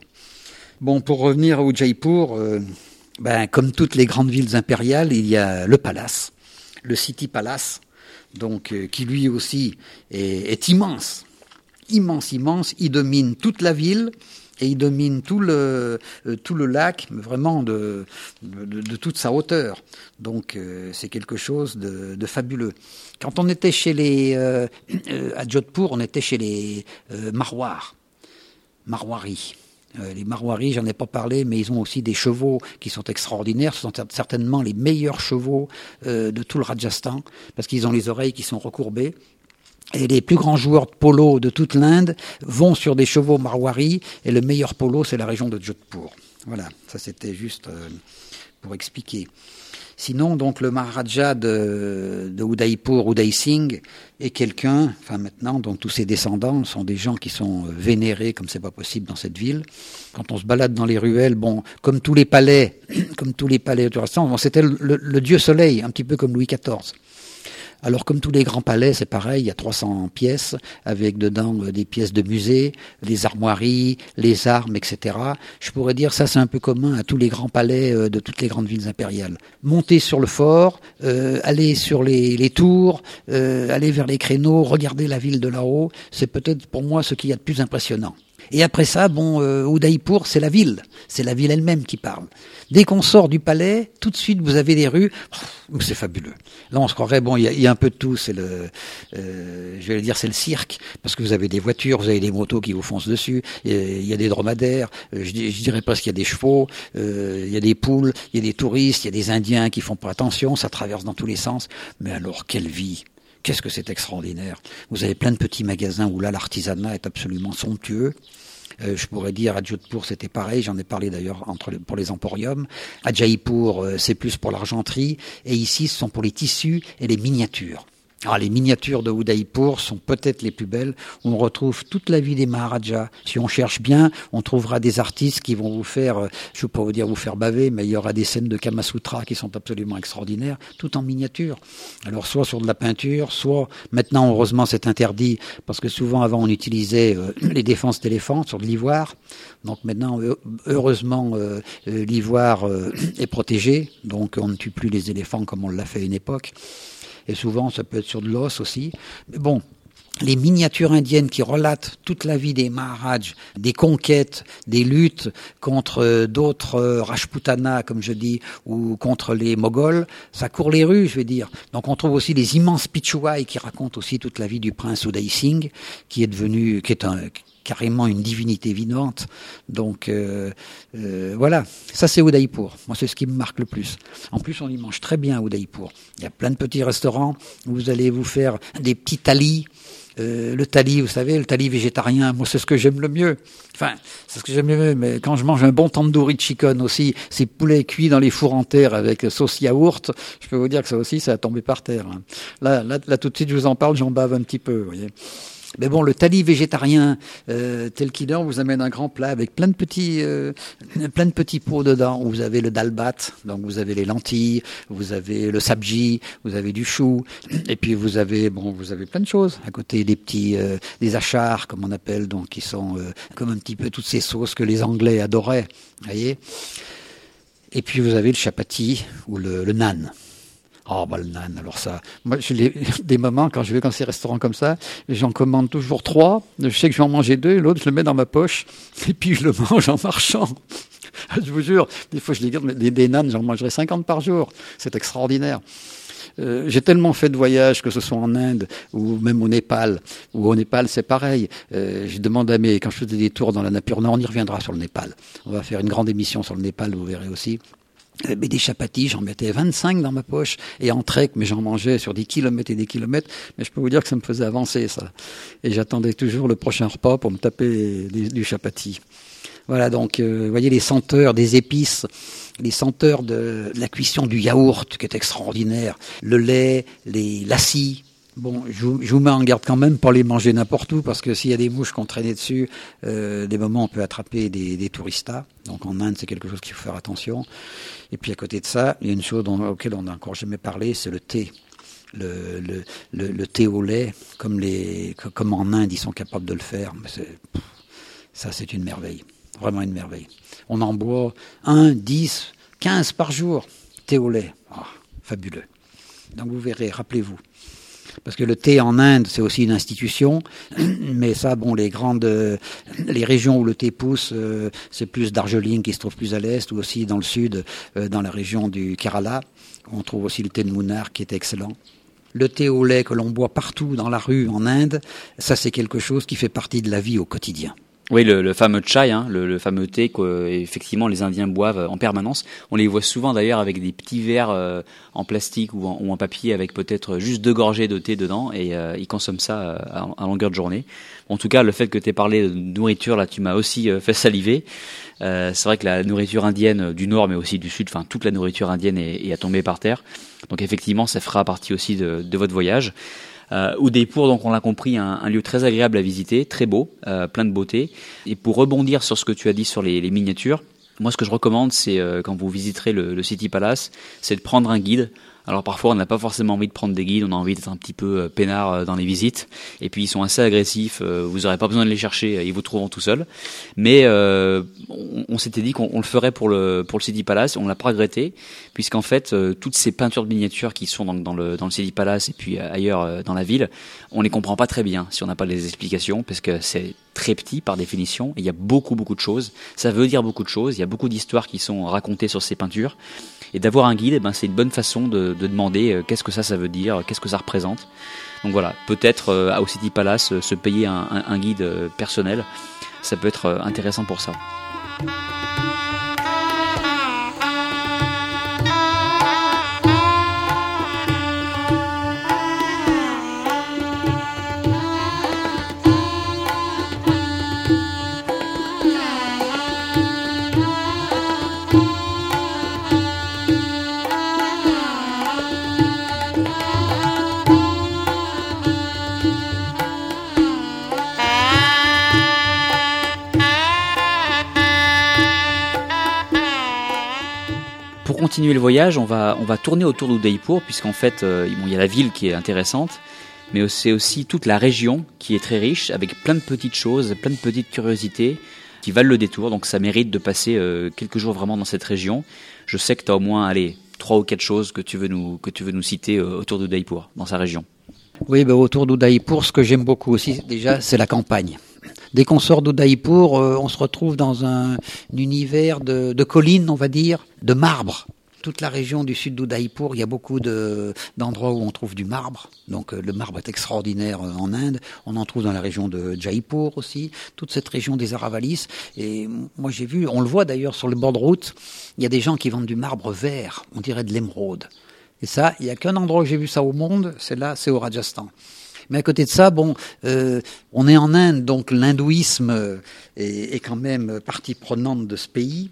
Bon, pour revenir au Jaipur, euh, ben, comme toutes les grandes villes impériales, il y a le palace, le City Palace, donc euh, qui lui aussi est, est immense immense, immense. Il domine toute la ville et il domine tout le euh, tout le lac, vraiment de toute sa hauteur. Donc euh, c'est quelque chose de, fabuleux. Quand on était chez les euh, à Jodhpur, on était chez les Marwars, Marwaris. les Marwaris, j'en ai pas parlé, mais ils ont aussi des chevaux qui sont extraordinaires. Ce sont certainement les meilleurs chevaux de tout le Rajasthan, parce qu'ils ont les oreilles qui sont recourbées. Et les plus grands joueurs de polo de toute l'Inde vont sur des chevaux marwari, et le meilleur polo, c'est la région de Jodhpur. Voilà, ça c'était juste euh, pour expliquer. Sinon, donc le Maharaja de, de Udaipur, Uday Singh, est quelqu'un, enfin maintenant, donc tous ses descendants sont des gens qui sont euh, vénérés comme c'est pas possible dans cette ville. Quand on se balade dans les ruelles, bon, comme tous les palais, comme tous les palais du bon, c'était le, le, dieu soleil, un petit peu comme Louis XIV. Alors comme tous les grands palais, c'est pareil, il y a 300 pièces avec dedans euh, des pièces de musée, les armoiries, les armes, etc. Je pourrais dire ça c'est un peu commun à tous les grands palais euh, de toutes les grandes villes impériales. Monter sur le fort, euh, aller sur les, les tours, aller vers les créneaux, regarder la ville de là-haut, c'est peut-être pour moi ce qu'il y a de plus impressionnant. Et après ça, bon, euh, Udaipur, c'est la ville, c'est la ville elle-même qui parle. Dès qu'on sort du palais, tout de suite, vous avez des rues, c'est fabuleux. Là, on se croirait, bon, il y, a un peu de tout, c'est le, euh, je vais dire, c'est le cirque, parce que vous avez des voitures, vous avez des motos qui vous foncent dessus, il y a des dromadaires, euh, je, je, dirais presque qu'il y a des chevaux, euh, il y a des poules, il y a des touristes, il y a des Indiens qui font pas attention, ça traverse dans tous les sens. Mais alors, quelle vie Qu'est-ce que c'est extraordinaire Vous avez plein de petits magasins où là l'artisanat est absolument somptueux. Euh, je pourrais dire à Jodhpur c'était pareil, j'en ai parlé d'ailleurs pour les emporiums. À Jaipur euh, c'est plus pour l'argenterie et ici ce sont pour les tissus et les miniatures. Alors, les miniatures de Udaipur sont peut-être les plus belles. On retrouve toute la vie des Maharajas. Si on cherche bien, on trouvera des artistes qui vont vous faire, euh, je ne veux pas vous dire vous faire baver, mais il y aura des scènes de Kamasutra qui sont absolument extraordinaires, tout en miniature. Alors, soit sur de la peinture, soit, maintenant, heureusement, c'est interdit, parce que souvent, avant, on utilisait euh, les défenses d'éléphants sur de l'ivoire. Donc maintenant, heureusement, euh, l'ivoire est protégé, donc on ne tue plus les éléphants comme on l'a fait à une époque et souvent ça peut être sur de l'os aussi. Mais bon, les miniatures indiennes qui relatent toute la vie des Maharaj, des conquêtes, des luttes contre d'autres euh, Rajputana, comme je dis, ou contre les Moghols, ça court les rues, je vais dire. Donc on trouve aussi les immenses Pichouai qui racontent aussi toute la vie du prince Uday Singh, qui est devenu, qui est un, carrément une divinité vivante. Donc euh, euh, voilà, ça c'est Udaipur. Moi c'est ce qui me marque le plus. En plus on y mange très bien à Udaipur. Il y a plein de petits restaurants où vous allez vous faire des petits talis. Euh, le tali, vous savez, le tali végétarien, moi c'est ce que j'aime le mieux. Enfin, c'est ce que j'aime le mieux, mais quand je mange un bon tandoori chicken aussi, ces poulets cuits dans les fours en terre avec sauce yaourt, je peux vous dire que ça aussi, ça a tombé par terre. Hein. Là, là, là, tout de suite, je vous en parle, j'en bave un petit peu, vous voyez. Mais bon, le tali végétarien euh, tel qu'il est, vous amène un grand plat avec plein de petits, euh, plein de petits pots dedans. Vous avez le dalbat, donc vous avez les lentilles, vous avez le sabji, vous avez du chou, et puis vous avez, bon, vous avez plein de choses à côté des petits, euh, des achars comme on appelle, donc qui sont comme un petit peu toutes ces sauces que les Anglais adoraient, voyez. Et puis vous avez le chapati ou le, le nan. Oh, bah, le nan, alors ça. Moi, des moments, quand je vais dans ces restaurants comme ça, j'en commande toujours trois. Je sais que je vais en manger deux, l'autre, je le mets dans ma poche, et puis je le mange en marchant. je vous jure, des fois, je les garde, des, des nanes, j'en mangerai 50 par jour. C'est extraordinaire. Euh, j'ai tellement fait de voyages, que ce soit en Inde ou même au Népal, ou au Népal c'est pareil. Euh, je demande à mes, quand je faisais des tours dans la nature, on y reviendra sur le Népal. On va faire une grande émission sur le Népal, vous verrez aussi. Mais des chapatis, j'en mettais 25 dans ma poche, et en trek, mais j'en mangeais sur des kilomètres et des kilomètres, mais je peux vous dire que ça me faisait avancer, ça. Et j'attendais toujours le prochain repas pour me taper du chapati. Voilà, donc, euh, vous voyez les senteurs des épices, les senteurs de, la cuisson du yaourt, qui est extraordinaire, le lait, les lassis, Bon, je vous, mets en garde quand même pour les manger n'importe où, parce que s'il y a des mouches qu'on traînait dessus, euh, des moments on peut attraper des, des touristas. Donc en Inde, c'est quelque chose qu'il faut faire attention. Et puis à côté de ça, il y a une chose dont, auquel on n'a encore jamais parlé, c'est le thé. Le, thé au lait, comme, en Inde, ils sont capables de le faire. Ça, c'est une merveille. Vraiment une merveille. On en boit 1, 10, 15 par jour. Thé au lait. Oh, fabuleux. Donc vous verrez, rappelez-vous. Parce que le thé en Inde, c'est aussi une institution, mais ça, bon, les grandes, les régions où le thé pousse, c'est plus Darjeeling qui se trouve plus à l'est, ou aussi dans le sud, dans la région du Kerala. On trouve aussi le thé de Munnar qui est excellent. Le thé au lait que l'on boit partout dans la rue en Inde, ça c'est quelque chose qui fait partie de la vie au quotidien. Oui, le, fameux chai, hein, le, fameux thé que effectivement les Indiens boivent en permanence. On les voit souvent d'ailleurs avec des petits verres euh, en plastique ou en, papier avec peut-être juste deux gorgées de thé dedans et euh, ils consomment ça euh, à, longueur de journée. En tout cas, le fait que tu aies parlé de nourriture, là, tu m'as aussi fait saliver. c'est vrai que la nourriture indienne du nord, mais aussi du sud, enfin toute la nourriture indienne est, est à tomber par terre. Donc effectivement, ça fera partie aussi de, de votre voyage. Euh, Udaipur, donc on l'a compris, un, lieu très agréable à visiter, très beau, euh, plein de beauté. Et pour rebondir sur ce que tu as dit sur les, miniatures, moi ce que je recommande, c'est euh, quand vous visiterez le City Palace, c'est de prendre un guide alors parfois on n'a pas forcément envie de prendre des guides, on a envie d'être un petit peu euh, peinard euh, dans les visites. Et puis ils sont assez agressifs, euh, vous n'aurez pas besoin de les chercher, ils vous trouveront tout seuls. Mais on, s'était dit qu'on le ferait pour le pour le City Palace, on l'a pas regretté, puisqu'en fait toutes ces peintures de miniatures qui sont dans, dans, le dans le City Palace et puis ailleurs dans la ville, on les comprend pas très bien si on n'a pas les explications, parce que c'est très petit par définition, et il y a beaucoup beaucoup de choses. Ça veut dire beaucoup de choses, il y a beaucoup d'histoires qui sont racontées sur ces peintures. Et d'avoir un guide, eh ben, c'est une bonne façon de, de demander euh, qu'est-ce que ça, veut dire, qu'est-ce que ça représente. Donc voilà, peut-être euh, au City Palace, euh, se payer un guide personnel, ça peut être intéressant pour ça. Continuer le voyage, on va, on va tourner autour d'Udaipur, puisqu'en fait, euh, il y a la ville qui est intéressante, mais c'est aussi toute la région qui est très riche, avec plein de petites choses, plein de petites curiosités qui valent le détour. Donc ça mérite de passer euh, quelques jours vraiment dans cette région. Je sais que tu as au moins allez, trois ou quatre choses que tu veux nous, que tu veux nous citer euh, autour d'Udaipur, dans sa région. Oui, ben, autour d'Udaipur, ce que j'aime beaucoup aussi, déjà, c'est la campagne. Dès qu'on sort d'Udaipur, on se retrouve dans un, univers de, de collines, on va dire, de marbre toute la région du sud d'Udaipur, il y a beaucoup d'endroits où on trouve du marbre. Donc euh, le marbre est extraordinaire euh, en Inde. On en trouve dans la région de Jaipur aussi, toute cette région des Aravalis. Et moi j'ai vu, on le voit d'ailleurs sur le bord de route, il y a des gens qui vendent du marbre vert, on dirait de l'émeraude. Et ça, il n'y a qu'un endroit où j'ai vu ça au monde, c'est là, c'est au Rajasthan. Mais à côté de ça, bon, euh, on est en Inde, donc l'hindouisme est, est, quand même partie prenante de ce pays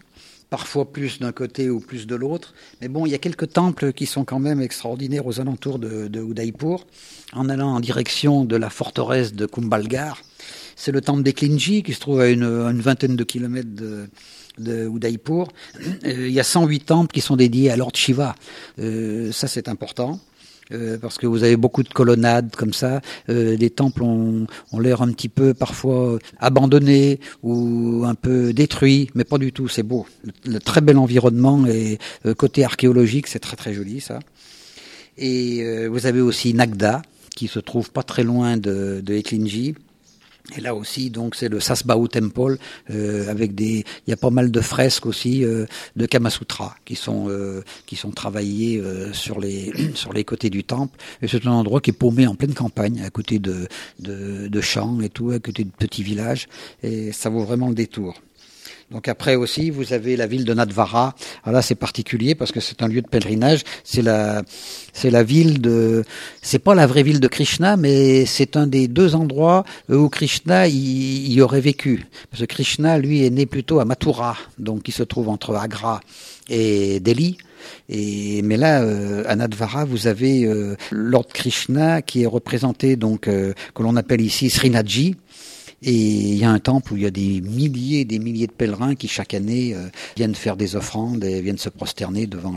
parfois plus d'un côté ou plus de l'autre. Mais bon, il y a quelques temples qui sont quand même extraordinaires aux alentours de, Udaipur. En allant en direction de la forteresse de Kumbhalgarh, c'est le temple d'Eklinji qui se trouve à une, vingtaine de kilomètres de, de Udaipur. Euh, il y a 108 temples qui sont dédiés à Lord Shiva. Euh, ça, c'est important. Euh, parce que vous avez beaucoup de colonnades comme ça. Euh, les temples ont, ont l'air un petit peu parfois abandonnés ou un peu détruits, mais pas du tout. C'est beau, le, très bel environnement et euh, côté archéologique, c'est très très joli ça. Et euh, vous avez aussi Nagda, qui se trouve pas très loin de, de Eklinji. Et là aussi, donc, c'est le Sasbao Temple euh, avec des. Il y a pas mal de fresques aussi euh, de Kamasutra qui sont euh, qui sont travaillées sur les sur les côtés du temple. Et c'est un endroit qui est paumé en pleine campagne, à côté de de, de champs et tout, à côté de petits villages. Et ça vaut vraiment le détour. Donc après aussi, vous avez la ville de Nadvara. Alors là, c'est particulier parce que c'est un lieu de pèlerinage. C'est la, c'est la ville de, c'est pas la vraie ville de Krishna, mais c'est un des deux endroits où Krishna y, y, aurait vécu. Parce que Krishna, lui, est né plutôt à Mathura, donc qui se trouve entre Agra et Delhi. Et mais là, euh, à Nadvara, vous avez euh, Lord Krishna qui est représenté donc euh, que l'on appelle ici Srinathji et il y a un temple où il y a des milliers et des milliers de pèlerins qui chaque année euh, viennent faire des offrandes et viennent se prosterner devant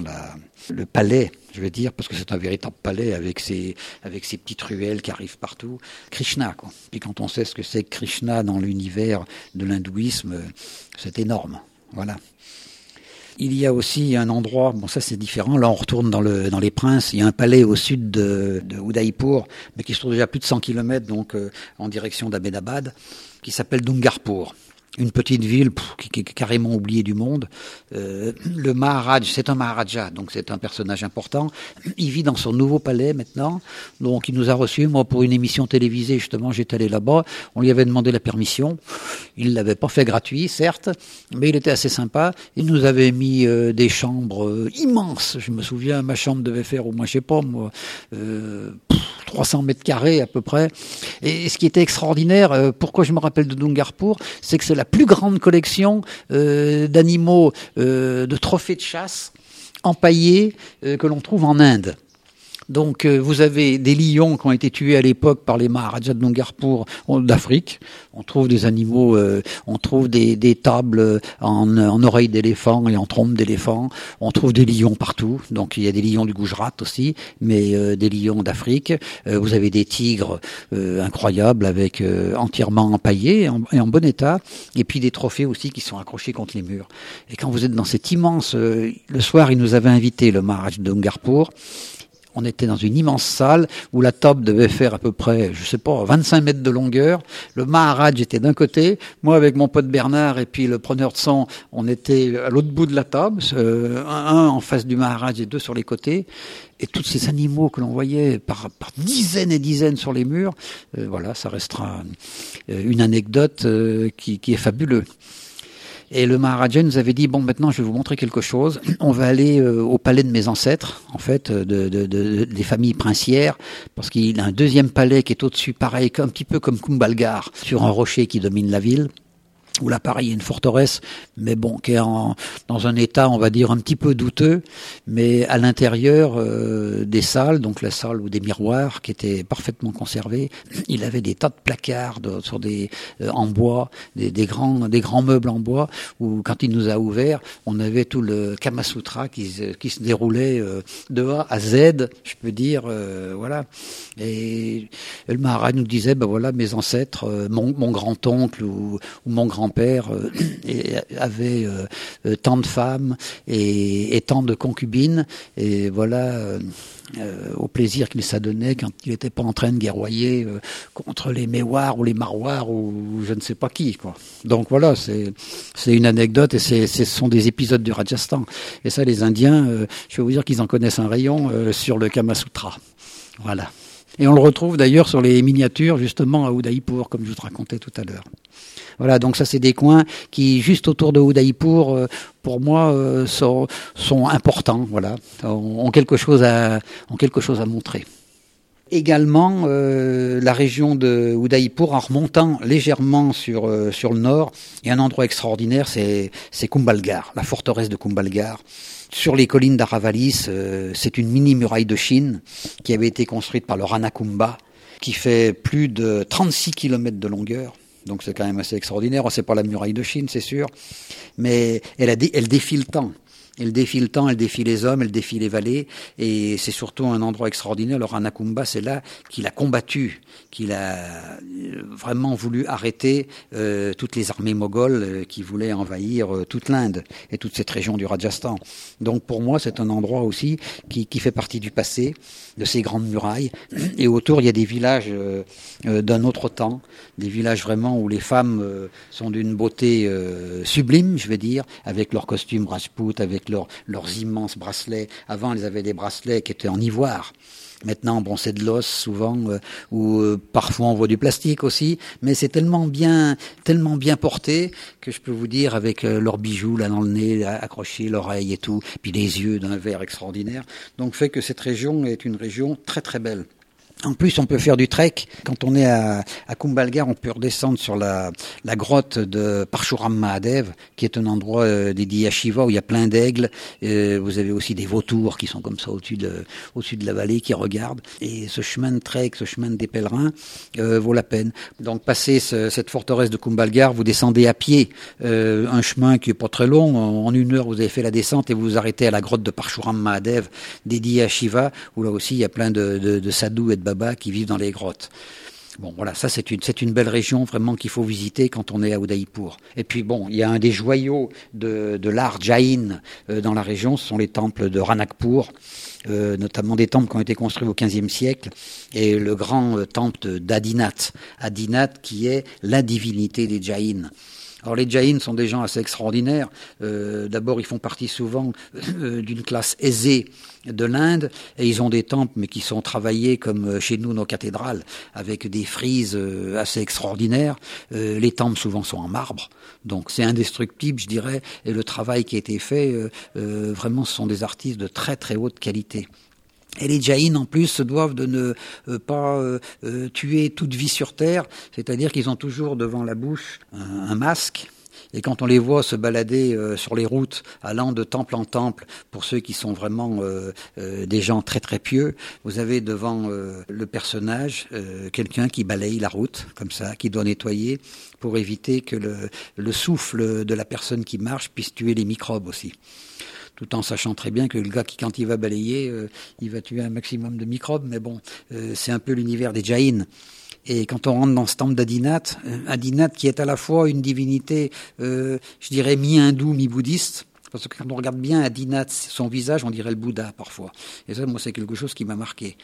le palais, je veux dire, parce que c'est un véritable palais avec ses, avec ses petites ruelles qui arrivent partout. Krishna, quoi. Puis quand on sait ce que c'est Krishna dans l'univers de l'hindouisme, c'est énorme. Voilà. Il y a aussi un endroit, bon ça c'est différent, là on retourne dans, le, dans les Princes, il y a un palais au sud de, de Udaipur, mais qui se trouve déjà plus de 100 km donc euh, en direction d'Ahmedabad, qui s'appelle Dungarpur une petite ville qui, est carrément oubliée du monde. Euh, le Maharaj, c'est un Maharaja, donc c'est un personnage important. Il vit dans son nouveau palais maintenant, donc il nous a reçus. Moi, pour une émission télévisée, justement, j'étais allé là-bas. On lui avait demandé la permission. Il l'avait pas fait gratuit, certes, mais il était assez sympa. Il nous avait mis euh, des chambres euh, immenses. Je me souviens, ma chambre devait faire au moins, je sais pas moi, 300 mètres carrés à peu près. Et ce qui était extraordinaire, pourquoi je me rappelle de Dungarpur, c'est que c'est la plus grande collection euh, d'animaux, euh, de trophées de chasse empaillés euh, que l'on trouve en Inde. Donc euh, vous avez des lions qui ont été tués à l'époque par les Maharajas de Dungarpur d'Afrique. On trouve des animaux, euh, on trouve des, tables en, en oreilles d'éléphant et en trompe d'éléphant. On trouve des lions partout. Donc il y a des lions du Gujarat aussi, mais euh, des lions d'Afrique. vous avez des tigres incroyables avec entièrement empaillés et en, bon état. Et puis des trophées aussi qui sont accrochés contre les murs. Et quand vous êtes dans cet immense, le soir, il nous avait invité le Maharaj de Dungarpur on était dans une immense salle où la table devait faire à peu près, je sais pas, 25 mètres de longueur. Le Maharaj était d'un côté, moi avec mon pote Bernard et puis le preneur de sang, on était à l'autre bout de la table, euh, un, en face du Maharaj et deux sur les côtés. Et tous ces animaux que l'on voyait par, dizaines et dizaines sur les murs, euh, voilà, ça restera euh, une anecdote qui, est fabuleuse. Et le Maharaja nous avait dit bon maintenant je vais vous montrer quelque chose. On va aller euh, au palais de mes ancêtres, en fait, de, de, de des familles princières, parce qu'il a un deuxième palais qui est au-dessus, pareil, un petit peu comme Kumbalgar, sur un rocher qui domine la ville où là pareil il une forteresse, mais bon, qui est en, dans un état, on va dire, un petit peu douteux, mais à l'intérieur euh, des salles, donc la salle ou des miroirs qui étaient parfaitement conservés, il avait des tas de placards sur des euh, en bois, des, grands des grands meubles en bois, où quand il nous a ouvert, on avait tout le Kama Sutra qui, qui se déroulait euh, de A à Z, je peux dire, voilà. Et le Maharaj nous disait, ben voilà, mes ancêtres, mon, mon grand-oncle ou, ou mon grand père euh, avait euh, euh, tant de femmes et, tant de concubines, et voilà. au plaisir qu'il s'adonnait quand il n'était pas en train de guerroyer contre les Méoires ou les Maroirs ou je ne sais pas qui. Donc voilà, c'est une anecdote et ce sont des épisodes du Rajasthan. Et ça, les Indiens, je vais vous dire qu'ils en connaissent un rayon sur le Kama Sutra. Voilà. Et on le retrouve d'ailleurs sur les miniatures justement à Udaipur, comme je vous racontais tout à l'heure. Voilà, donc ça c'est des coins qui, juste autour de Udaipur, euh, pour moi, euh, sont, sont, importants, voilà, quelque chose à, ont quelque chose à montrer. Également, euh, la région de Udaipur, en remontant légèrement sur, sur le nord, a un endroit extraordinaire, c'est Kumbalgar, la forteresse de Kumbalgar sur les collines d'Aravalis, c'est une mini muraille de Chine qui avait été construite par le Rana Kumbha, qui fait plus de 36 km de longueur. Donc c'est quand même assez extraordinaire. C'est pas la muraille de Chine, c'est sûr, mais elle, a, elle défie le temps. Elle défie le temps, elle défie les hommes, elle défie les vallées, et c'est surtout un endroit extraordinaire. Le Ranakumba, c'est là qu'il a combattu, qu'il a euh, vraiment voulu arrêter euh, toutes les armées mogholes euh, qui voulaient envahir toute l'Inde et toute cette région du Rajasthan. Donc pour moi, c'est un endroit aussi qui, qui, fait partie du passé, de ces grandes murailles. Et autour, il y a des villages d'un autre temps, des villages vraiment où les femmes sont d'une beauté sublime, je vais dire, avec leurs costumes rajput, avec leurs immenses bracelets. Avant, elles avaient des bracelets qui étaient en ivoire. Maintenant, bon, c'est de l'os souvent, euh, ou euh, parfois on voit du plastique aussi, mais c'est tellement bien, tellement bien porté que je peux vous dire avec euh, leurs bijoux là dans le nez, accrochés, l'oreille et tout, puis les yeux d'un verre extraordinaire. Donc, fait que cette région est une région très très belle. En plus, on peut faire du trek. Quand on est à, à Kumbalgar, on peut redescendre sur la, la grotte de Parshuram Mahadev, qui est un endroit euh, dédié à Shiva où il y a plein d'aigles. Euh, vous avez aussi des vautours qui sont comme ça au-dessus de, au-dessus de la vallée, qui regardent. Et ce chemin de trek, ce chemin des pèlerins, euh, vaut la peine. Donc, passer cette forteresse de Kumbalgar, vous descendez à pied euh, un chemin qui est pas très long. En, une heure, vous avez fait la descente et vous vous arrêtez à la grotte de Parshuram Mahadev, dédiée à Shiva, où là aussi il y a plein de, de, de sadhus et de qui vivent dans les grottes. Bon, voilà, ça c'est une, c'est une belle région vraiment qu'il faut visiter quand on est à Udaipur. Et puis bon, il y a un des joyaux de, de l'art Jain euh, dans la région, ce sont les temples de Ranakpur, euh, notamment des temples qui ont été construits au XVe siècle, et le grand euh, temple d'Adinath, Adinath qui est la divinité des Jains. Alors les Jains sont des gens assez extraordinaires. Euh, D'abord, ils font partie souvent euh, d'une classe aisée de l'Inde et ils ont des temples mais qui sont travaillés comme euh, chez nous nos cathédrales avec des frises euh, assez extraordinaires. Les temples souvent sont en marbre, donc c'est indestructible, je dirais. Et le travail qui a été fait, vraiment, ce sont des artistes de très très haute qualité. Et les Jaïns, en plus, se doivent de ne euh, pas euh, euh, tuer toute vie sur Terre, c'est-à-dire qu'ils ont toujours devant la bouche un, un masque. Et quand on les voit se balader euh, sur les routes, allant de temple en temple, pour ceux qui sont vraiment euh, euh, des gens très très pieux, vous avez devant le personnage quelqu'un qui balaye la route, comme ça, qui doit nettoyer, pour éviter que le, le souffle de la personne qui marche puisse tuer les microbes aussi tout en sachant très bien que le gars qui, quand il va balayer, euh, il va tuer un maximum de microbes, mais bon, euh, c'est un peu l'univers des Jaïns. Et quand on rentre dans ce temple d'Adinath, euh, Adinath qui est à la fois une divinité, je dirais, mi-hindou, mi-bouddhiste, parce que quand on regarde bien Adinath, son visage, on dirait le Bouddha parfois. Et ça, moi, c'est quelque chose qui m'a marqué.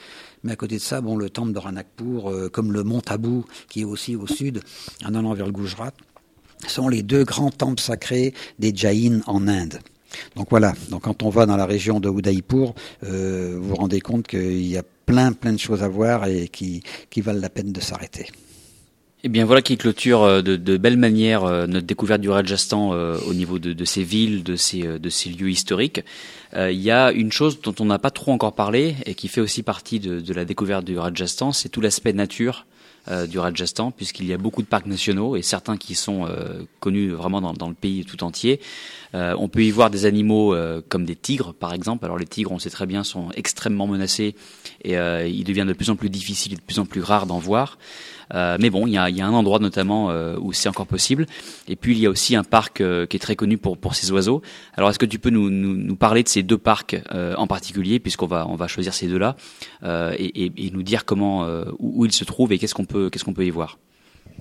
Mais à côté de ça, bon, le temple de Ranakpur, euh, comme le mont Tabou, qui est aussi au sud, en allant vers le Gujarat, sont les deux grands temples sacrés des Jaïns en Inde. Donc voilà, quand on va dans la région de Udaipur, euh, vous vous rendez compte qu'il y a plein plein de choses à voir et qui, valent la peine de s'arrêter. Eh bien voilà qui clôture euh, de, belle manière euh, notre découverte du Rajasthan euh, au niveau de, ces villes, de ces, lieux historiques. Il y a une chose dont on n'a pas trop encore parlé et qui fait aussi partie de la découverte du Rajasthan, c'est tout l'aspect nature euh, du Rajasthan, puisqu'il y a beaucoup de parcs nationaux et certains qui sont euh, connus vraiment dans, le pays tout entier. Euh, on peut y voir des animaux euh, comme des tigres, par exemple. Alors les tigres, on sait très bien, sont extrêmement menacés et euh, il devient de plus en plus difficile et de plus en plus rare d'en voir. Euh, mais bon, il y a, y a un endroit notamment euh, où c'est encore possible. Et puis il y a aussi un parc euh, qui est très connu pour pour ces oiseaux. Alors est-ce que tu peux nous, nous, nous parler de ces deux parcs en particulier, puisqu'on va on va choisir ces deux-là, euh, et, et, et, nous dire comment où, où, ils se trouvent et qu'est-ce qu'on peut qu'est-ce qu'on peut y voir?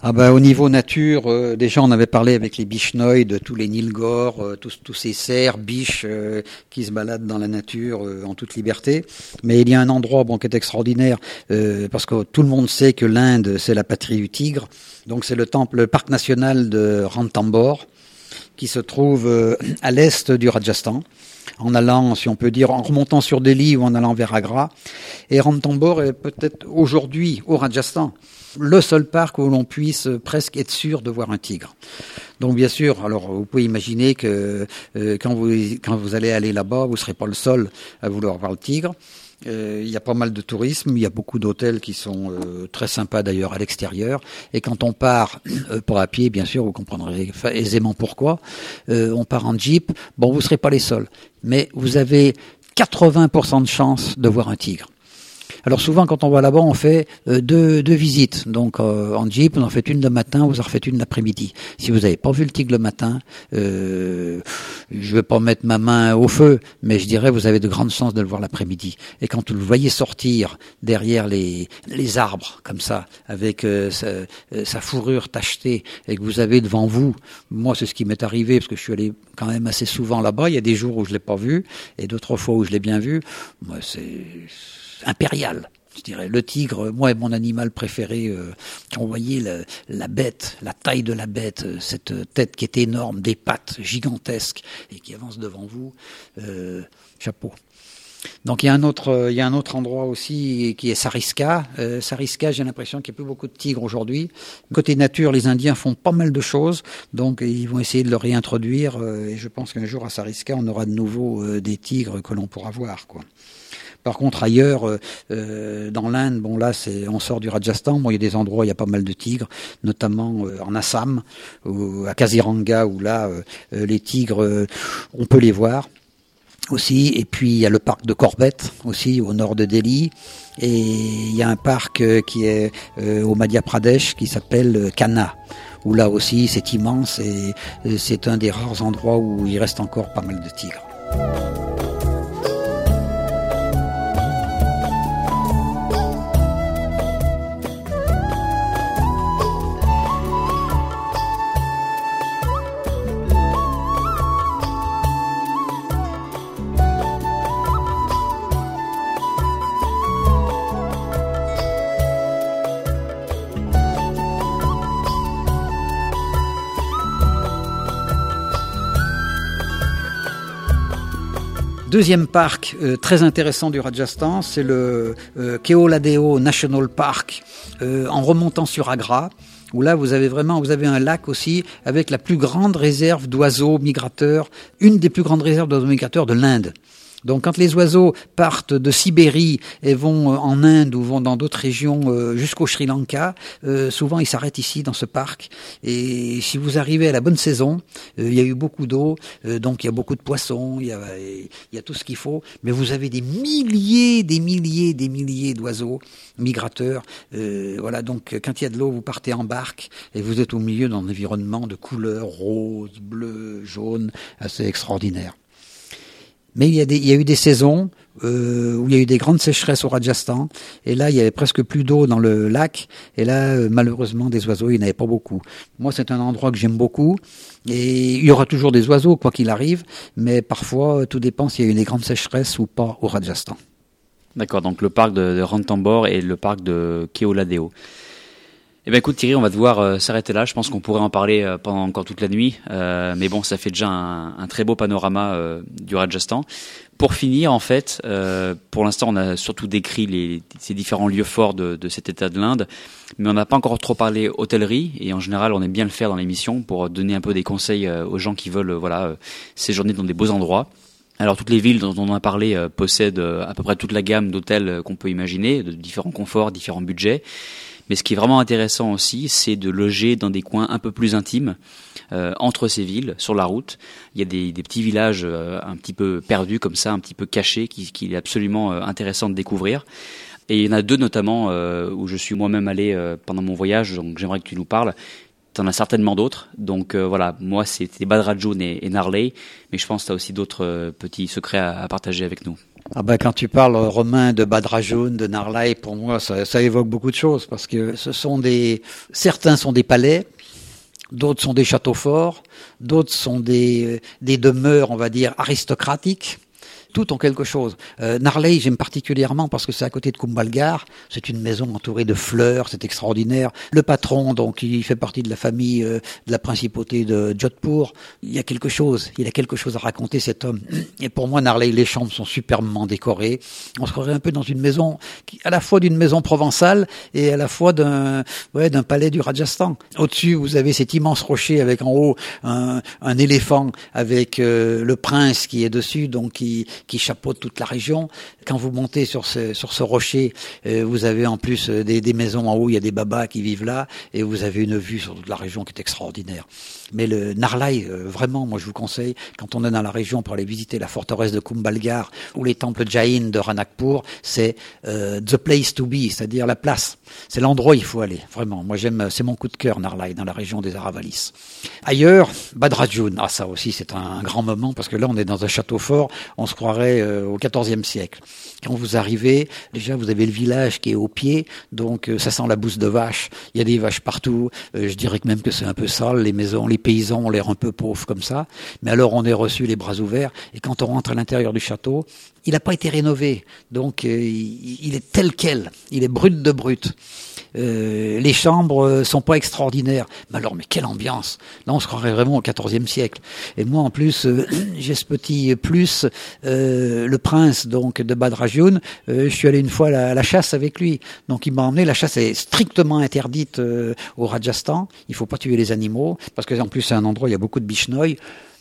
Ah ben, au niveau nature, euh, déjà on avait parlé avec les bichnoïs de tous les nilgors, euh, tous, tous ces cerfs, biches euh, qui se baladent dans la nature euh, en toute liberté. Mais il y a un endroit bon, qui est extraordinaire, euh, parce que tout le monde sait que l'Inde c'est la patrie du tigre. Donc c'est le temple, le parc national de Ranthambore, qui se trouve euh, à l'est du Rajasthan en allant, si on peut dire, en remontant sur Delhi ou en allant vers Agra. Et Ranthambore est peut-être aujourd'hui au Rajasthan le seul parc où l'on puisse presque être sûr de voir un tigre. Donc bien sûr, alors vous pouvez imaginer que euh, quand, vous, quand vous allez aller là-bas, vous ne serez pas le seul à vouloir voir le tigre. Euh, il y a pas mal de tourisme, il y a beaucoup d'hôtels qui sont euh, très sympas d'ailleurs à l'extérieur. Et quand on part euh, pour à pied, bien sûr, vous comprendrez aisément pourquoi, euh, on part en jeep, bon, vous serez pas les seuls. Mais vous avez 80% de chances de voir un tigre. Alors souvent, quand on va là-bas, on fait euh, deux, deux visites. Donc euh, en jeep, on en fait une le matin, vous en refaites une l'après-midi. Si vous n'avez pas vu le tigre le matin, euh, je ne vais pas mettre ma main au feu, mais je dirais vous avez de grandes chances de le voir l'après-midi. Et quand vous le voyez sortir derrière les, les arbres, comme ça, avec euh, sa, euh, sa, fourrure tachetée, et que vous avez devant vous, moi c'est ce qui m'est arrivé, parce que je suis allé quand même assez souvent là-bas, il y a des jours où je l'ai pas vu, et d'autres fois où je l'ai bien vu, moi c'est impérial. Je dirais le tigre, moi, mon animal préféré. Euh, quand voyez la, bête, la taille de la bête, euh, cette tête qui est énorme, des pattes gigantesques et qui avance devant vous, euh, chapeau. Donc il y a un autre, endroit aussi qui est Sariska. Euh, Sariska, j'ai l'impression qu'il n'y a plus beaucoup de tigres aujourd'hui. Côté nature, les Indiens font pas mal de choses, donc ils vont essayer de le réintroduire. Euh, et je pense qu'un jour à Sariska, on aura de nouveau euh, des tigres que l'on pourra voir. Par contre, ailleurs, euh, dans l'Inde, bon là, on sort du Rajasthan. Bon, il y a des endroits, où il y a pas mal de tigres, notamment euh, en Assam, à Kaziranga, où là, euh, les tigres, on peut les voir aussi. Et puis il y a le parc de Corbett aussi au nord de Delhi. Et il y a un parc qui est euh, au Madhya Pradesh qui s'appelle Kana où là aussi c'est immense et c'est un des rares endroits où il reste encore pas mal de tigres. Deuxième parc euh, très intéressant du Rajasthan, c'est le euh, Keoladeo National Park euh, en remontant sur Agra où là vous avez vraiment vous avez un lac aussi avec la plus grande réserve d'oiseaux migrateurs, une des plus grandes réserves d'oiseaux migrateurs de l'Inde. Donc quand les oiseaux partent de Sibérie et vont euh, en Inde ou vont dans d'autres régions euh, jusqu'au Sri Lanka, euh, souvent ils s'arrêtent ici dans ce parc. Et si vous arrivez à la bonne saison, il y a eu beaucoup d'eau, donc il y a beaucoup de poissons, il y a, il y a tout ce qu'il faut, mais vous avez des milliers, des milliers, des milliers d'oiseaux migrateurs. voilà, donc quand il y a de l'eau, vous partez en barque et vous êtes au milieu d'un environnement de couleurs rose, bleu, jaune, assez extraordinaire. Mais il y, a eu des saisons euh, où il y a eu des grandes sécheresses au Rajasthan, et là il y avait presque plus d'eau dans le lac, et là euh, malheureusement des oiseaux il n'y avait pas beaucoup. Moi c'est un endroit que j'aime beaucoup, et il y aura toujours des oiseaux quoi qu'il arrive, mais parfois tout dépend s'il y a eu des grandes sécheresses ou pas au Rajasthan. D'accord, donc le parc de, de et le parc de Keoladeo. Eh bien écoute Thierry, on va devoir euh, s'arrêter là. Je pense qu'on pourrait en parler euh, pendant encore toute la nuit. Euh, mais bon, ça fait déjà un, très beau panorama du Rajasthan. Pour finir, en fait, pour l'instant, on a surtout décrit les, ces différents lieux forts de, de cet état de l'Inde, mais on n'a pas encore trop parlé hôtellerie. Et en général, on aime bien le faire dans l'émission pour donner un peu des conseils aux gens qui veulent voilà séjourner dans des beaux endroits. Alors toutes les villes dont on a parlé possèdent à peu près toute la gamme d'hôtels qu'on peut imaginer, de différents conforts, différents budgets. Mais ce qui est vraiment intéressant aussi, c'est de loger dans des coins un peu plus intimes euh, entre ces villes, sur la route. Il y a des, des petits villages euh, un petit peu perdus comme ça, un petit peu cachés, qui, qui est absolument euh, intéressant de découvrir. Et il y en a deux notamment euh, où je suis moi-même allé pendant mon voyage, donc j'aimerais que tu nous parles. Tu en as certainement d'autres. Donc voilà, moi c'était Badrajoun et, et Narley, mais je pense que tu aussi d'autres petits secrets à, à partager avec nous. Ah ben, quand tu parles romain de Badrajoun, de Narlaï, pour moi, ça, ça, évoque beaucoup de choses parce que ce sont des, certains sont des palais, d'autres sont des châteaux forts, d'autres sont des, des demeures, on va dire, aristocratiques tout ont quelque chose. Euh, Narley, j'aime particulièrement parce que c'est à côté de Kumbalgar. C'est une maison entourée de fleurs, c'est extraordinaire. Le patron, donc, il fait partie de la famille euh, de la principauté de Jodhpur. Il y a quelque chose, il a quelque chose à raconter cet homme. Et pour moi, Narley, les chambres sont superbement décorées. On se croirait un peu dans une maison, qui, à la fois d'une maison provençale et à la fois d'un ouais, d'un palais du Rajasthan. Au-dessus, vous avez cet immense rocher avec en haut un, un éléphant avec euh, le prince qui est dessus, donc qui, qui chapeaute toute la région. Quand vous montez sur ce, sur ce rocher, euh, vous avez en plus euh, des, des, maisons en haut, il y a des babas qui vivent là, et vous avez une vue sur toute la région qui est extraordinaire. Mais le Narlai, euh, vraiment, moi je vous conseille, quand on est dans la région pour aller visiter la forteresse de Kumbalgar ou les temples Jain de Ranakpur, c'est euh, the place to be, c'est-à-dire la place. C'est l'endroit où il faut aller, vraiment. Moi j'aime, c'est mon coup de cœur Narlai, dans la région des Aravalis. Ailleurs, Badrajun, ah ça aussi c'est un, un, grand moment, parce que là on est dans un château fort, on se euh, au XIVe siècle. Quand vous arrivez, déjà vous avez le village qui est au pied, donc euh, ça sent la bouse de vache, il y a des vaches partout, euh, je dirais que même que c'est un peu sale, les maisons, les paysans ont l'air un peu pauvres comme ça, mais alors on est reçu les bras ouverts, et quand on rentre à l'intérieur du château, il n'a pas été rénové, donc il, est tel quel, il est brut de brut. Euh, les chambres sont pas extraordinaires, mais alors mais quelle ambiance. Là on se croirait vraiment au XIVe siècle. Et moi en plus euh, j'ai ce petit plus, euh, le prince donc de Badrajun, je suis allé une fois à la, chasse avec lui, donc il m'a emmené. La chasse est strictement interdite au Rajasthan, il faut pas tuer les animaux parce que en plus c'est un endroit où il y a beaucoup de bichenoïs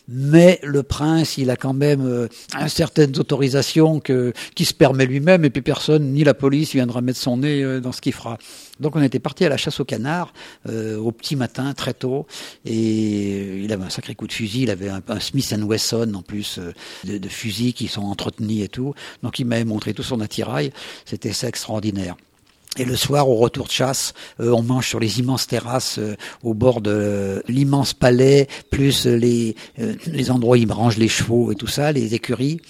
mais le prince, il a quand même euh, certaines autorisations que, qui se permet lui-même, et puis personne, ni la police, viendra mettre son nez euh, dans ce qu'il fera. Donc on était parti à la chasse au canard euh, au petit matin, très tôt, et il avait un sacré coup de fusil, il avait un, un Smith Wesson en plus de, de fusils qui sont entretenus et tout. Donc il m'avait montré tout son attirail, c'était ça extraordinaire. Et le soir, au retour de chasse, euh, on mange sur les immenses terrasses euh, au bord de euh, l'immense palais, plus les, euh, les endroits où ils rangent les chevaux et tout ça, les écuries.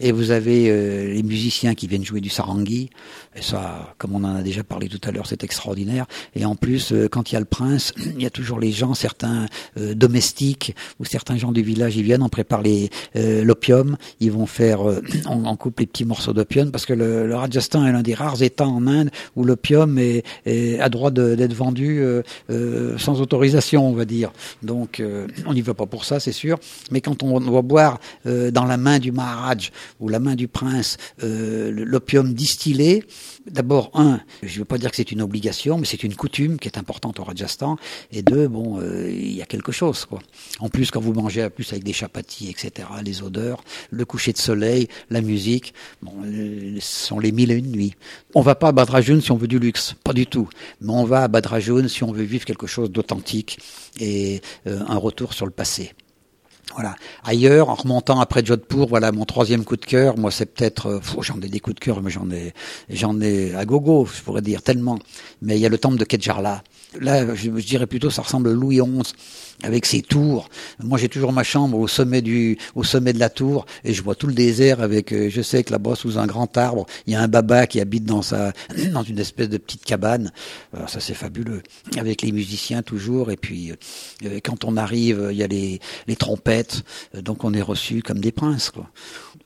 Et vous avez euh, les musiciens qui viennent jouer du sarangi. Et ça, comme on en a déjà parlé tout à l'heure, c'est extraordinaire. Et en plus, quand il y a le prince, il y a toujours les gens, certains domestiques ou certains gens du village, ils viennent, on prépare l'opium, ils vont faire, on, on, coupe les petits morceaux d'opium parce que le, le Rajasthan est l'un des rares États en Inde où l'opium est, est, a droit d'être vendu euh, euh, sans autorisation, on va dire. Donc euh, on n'y va pas pour ça, c'est sûr. Mais quand on doit boire dans la main du Maharaj ou la main du prince l'opium distillé, d'abord, un, je ne veux pas dire que c'est une obligation, mais c'est une coutume qui est importante au Rajasthan. Et deux, bon, euh, il y a quelque chose, quoi. En plus, quand vous mangez, plus avec des chapatis, etc., les odeurs, le coucher de soleil, la musique, bon, euh, ce sont les mille et une nuits. On va pas à Badrajoun si on veut du luxe, pas du tout. Mais on va à Badrajoun si on veut vivre quelque chose d'authentique et euh, un retour sur le passé. Voilà. Ailleurs, en remontant après Jodhpur, voilà mon troisième coup de cœur. Moi, c'est peut-être, euh, j'en ai des coups de cœur, mais j'en ai, j'en ai à gogo, je pourrais dire tellement. Mais il y a le temple de Kedjarla. Là, je, je dirais plutôt, ça ressemble à Louis XI avec ses tours. Moi, j'ai toujours ma chambre au sommet du, au sommet de la tour, et je vois tout le désert avec, euh, je sais que là-bas, sous un grand arbre, il y a un baba qui habite dans sa, dans une espèce de petite cabane. Alors, ça, c'est fabuleux. Avec les musiciens toujours, et puis, euh, quand on arrive, il y a les, les trompettes, donc on est reçu comme des princes, quoi.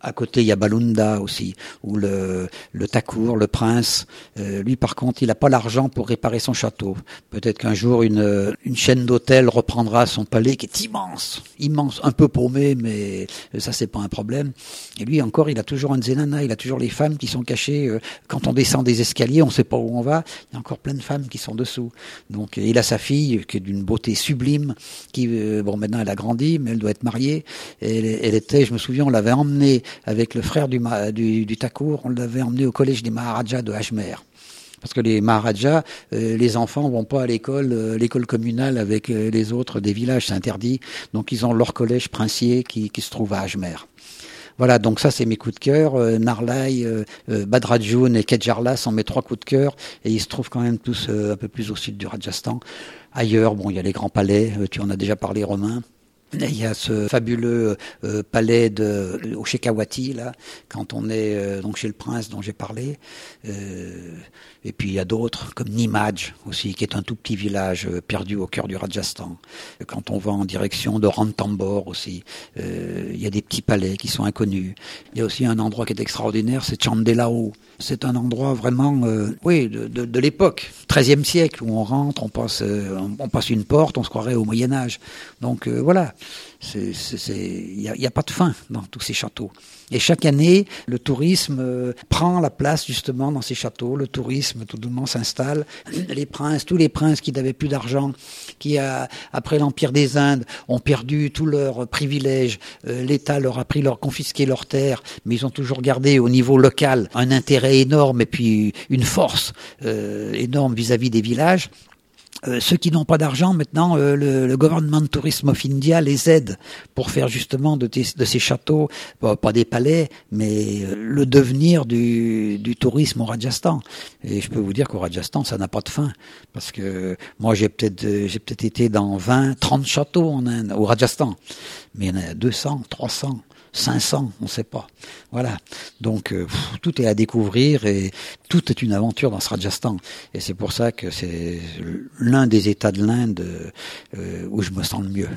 À côté, il y a Balunda aussi, où le, le Takour, le prince, euh, lui par contre, il n'a pas l'argent pour réparer son château. Peut-être qu'un jour, une, une chaîne d'hôtels reprendra son palais qui est immense, immense, un peu paumé, mais ça c'est pas un problème. Et lui encore, il a toujours un zenana, il a toujours les femmes qui sont cachées. Euh, quand on descend des escaliers, on sait pas où on va. Il y a encore plein de femmes qui sont dessous. Donc il a sa fille qui est d'une beauté sublime, qui euh, bon maintenant elle a grandi, mais elle doit être mariée. Elle, était, je me souviens, on l'avait emmenée avec le frère du, du, du on l'avait emmenée au collège des Maharajas de Ajmer. Parce que les Maharajas, euh, les enfants vont pas à l'école, euh, l'école communale avec euh, les autres des villages, c'est interdit. Donc ils ont leur collège princier qui, qui se trouve à Ajmer. Voilà, donc ça c'est mes coups de cœur. Euh, Narlai, euh, Badrajoun et Kedjarla sont mes trois coups de cœur. Et ils se trouvent quand même tous un peu plus au sud du Rajasthan. Ailleurs, bon, il y a les grands palais, tu en as déjà parlé, Romain. Il y a ce fabuleux euh, palais de au Shekhawati là, quand on est euh, donc chez le prince dont j'ai parlé. Euh, et puis il y a d'autres comme Nimaj aussi, qui est un tout petit village perdu au cœur du Rajasthan. Quand on va en direction de Ranthambore aussi, il y a des petits palais qui sont inconnus. Il y a aussi un endroit qui est extraordinaire, c'est Chandelao. C'est un endroit vraiment, oui, de, l'époque, 13e siècle, où on rentre, on passe, on passe une porte, on se croirait au Moyen Âge. Donc voilà. Il n'y a, pas de fin dans tous ces châteaux. Et chaque année, le tourisme euh, prend la place justement dans ces châteaux. Le tourisme tout doucement s'installe. Les princes, tous les princes qui n'avaient plus d'argent, qui a, après l'empire des Indes ont perdu tous leurs privilèges. Euh, L'État leur a pris leur confisqué leurs terres, mais ils ont toujours gardé au niveau local un intérêt énorme et puis une force euh, énorme vis-à-vis -vis des villages. Euh, ceux qui n'ont pas d'argent, maintenant, euh, le, le, Government Tourism of India les aide pour faire justement de, de ces châteaux, pas, des palais, mais euh, le devenir du, du, tourisme au Rajasthan. Et je peux vous dire qu'au Rajasthan, ça n'a pas de fin. Parce que moi, j'ai peut-être j'ai peut-être été dans 20, 30 châteaux en Inde, au Rajasthan. Mais il y en a 200, 300. 500, on ne sait pas. Voilà. Donc euh, tout est à découvrir et tout est une aventure dans ce Rajasthan. Et c'est pour ça que c'est l'un des États de l'Inde euh, où je me sens le mieux.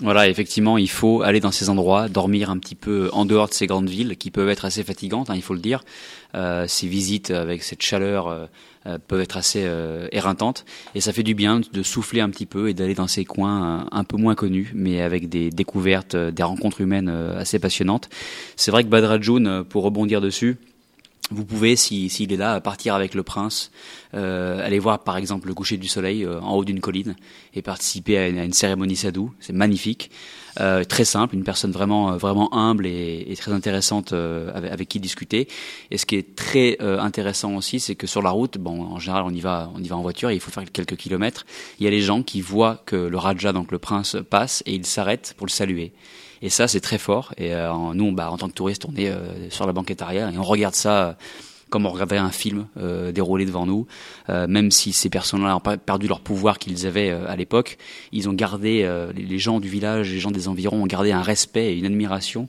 Voilà, effectivement, il faut aller dans ces endroits, dormir un petit peu en dehors de ces grandes villes qui peuvent être assez fatigantes, hein, il faut le dire. Euh, ces visites avec cette chaleur euh, euh, peuvent être assez euh, éreintantes et ça fait du bien de souffler un petit peu et d'aller dans ces coins un, un peu moins connus, mais avec des découvertes, des rencontres humaines assez passionnantes. C'est vrai que Badrajoun, pour rebondir dessus, vous pouvez, s'il si, est là, partir avec le prince, euh, aller voir par exemple le coucher du soleil euh, en haut d'une colline et participer à une, cérémonie sadou. C'est magnifique, euh, très simple, une personne vraiment vraiment humble et, et très intéressante euh, avec, avec, qui discuter. Et ce qui est très euh, intéressant aussi, c'est que sur la route, bon, en général, on y va, on y va en voiture, et il faut faire quelques kilomètres. Il y a les gens qui voient que le Raja, donc le prince, passe et ils s'arrêtent pour le saluer. Et ça, c'est très fort. Et euh, nous, bah, en tant que touristes, on est euh, sur la banquette arrière et on regarde ça comme on regarderait un film euh, déroulé devant nous. Euh, même si ces personnes-là pas perdu leur pouvoir qu'ils avaient euh, à l'époque, ils ont gardé, euh, les gens du village, les gens des environs ont gardé un respect et une admiration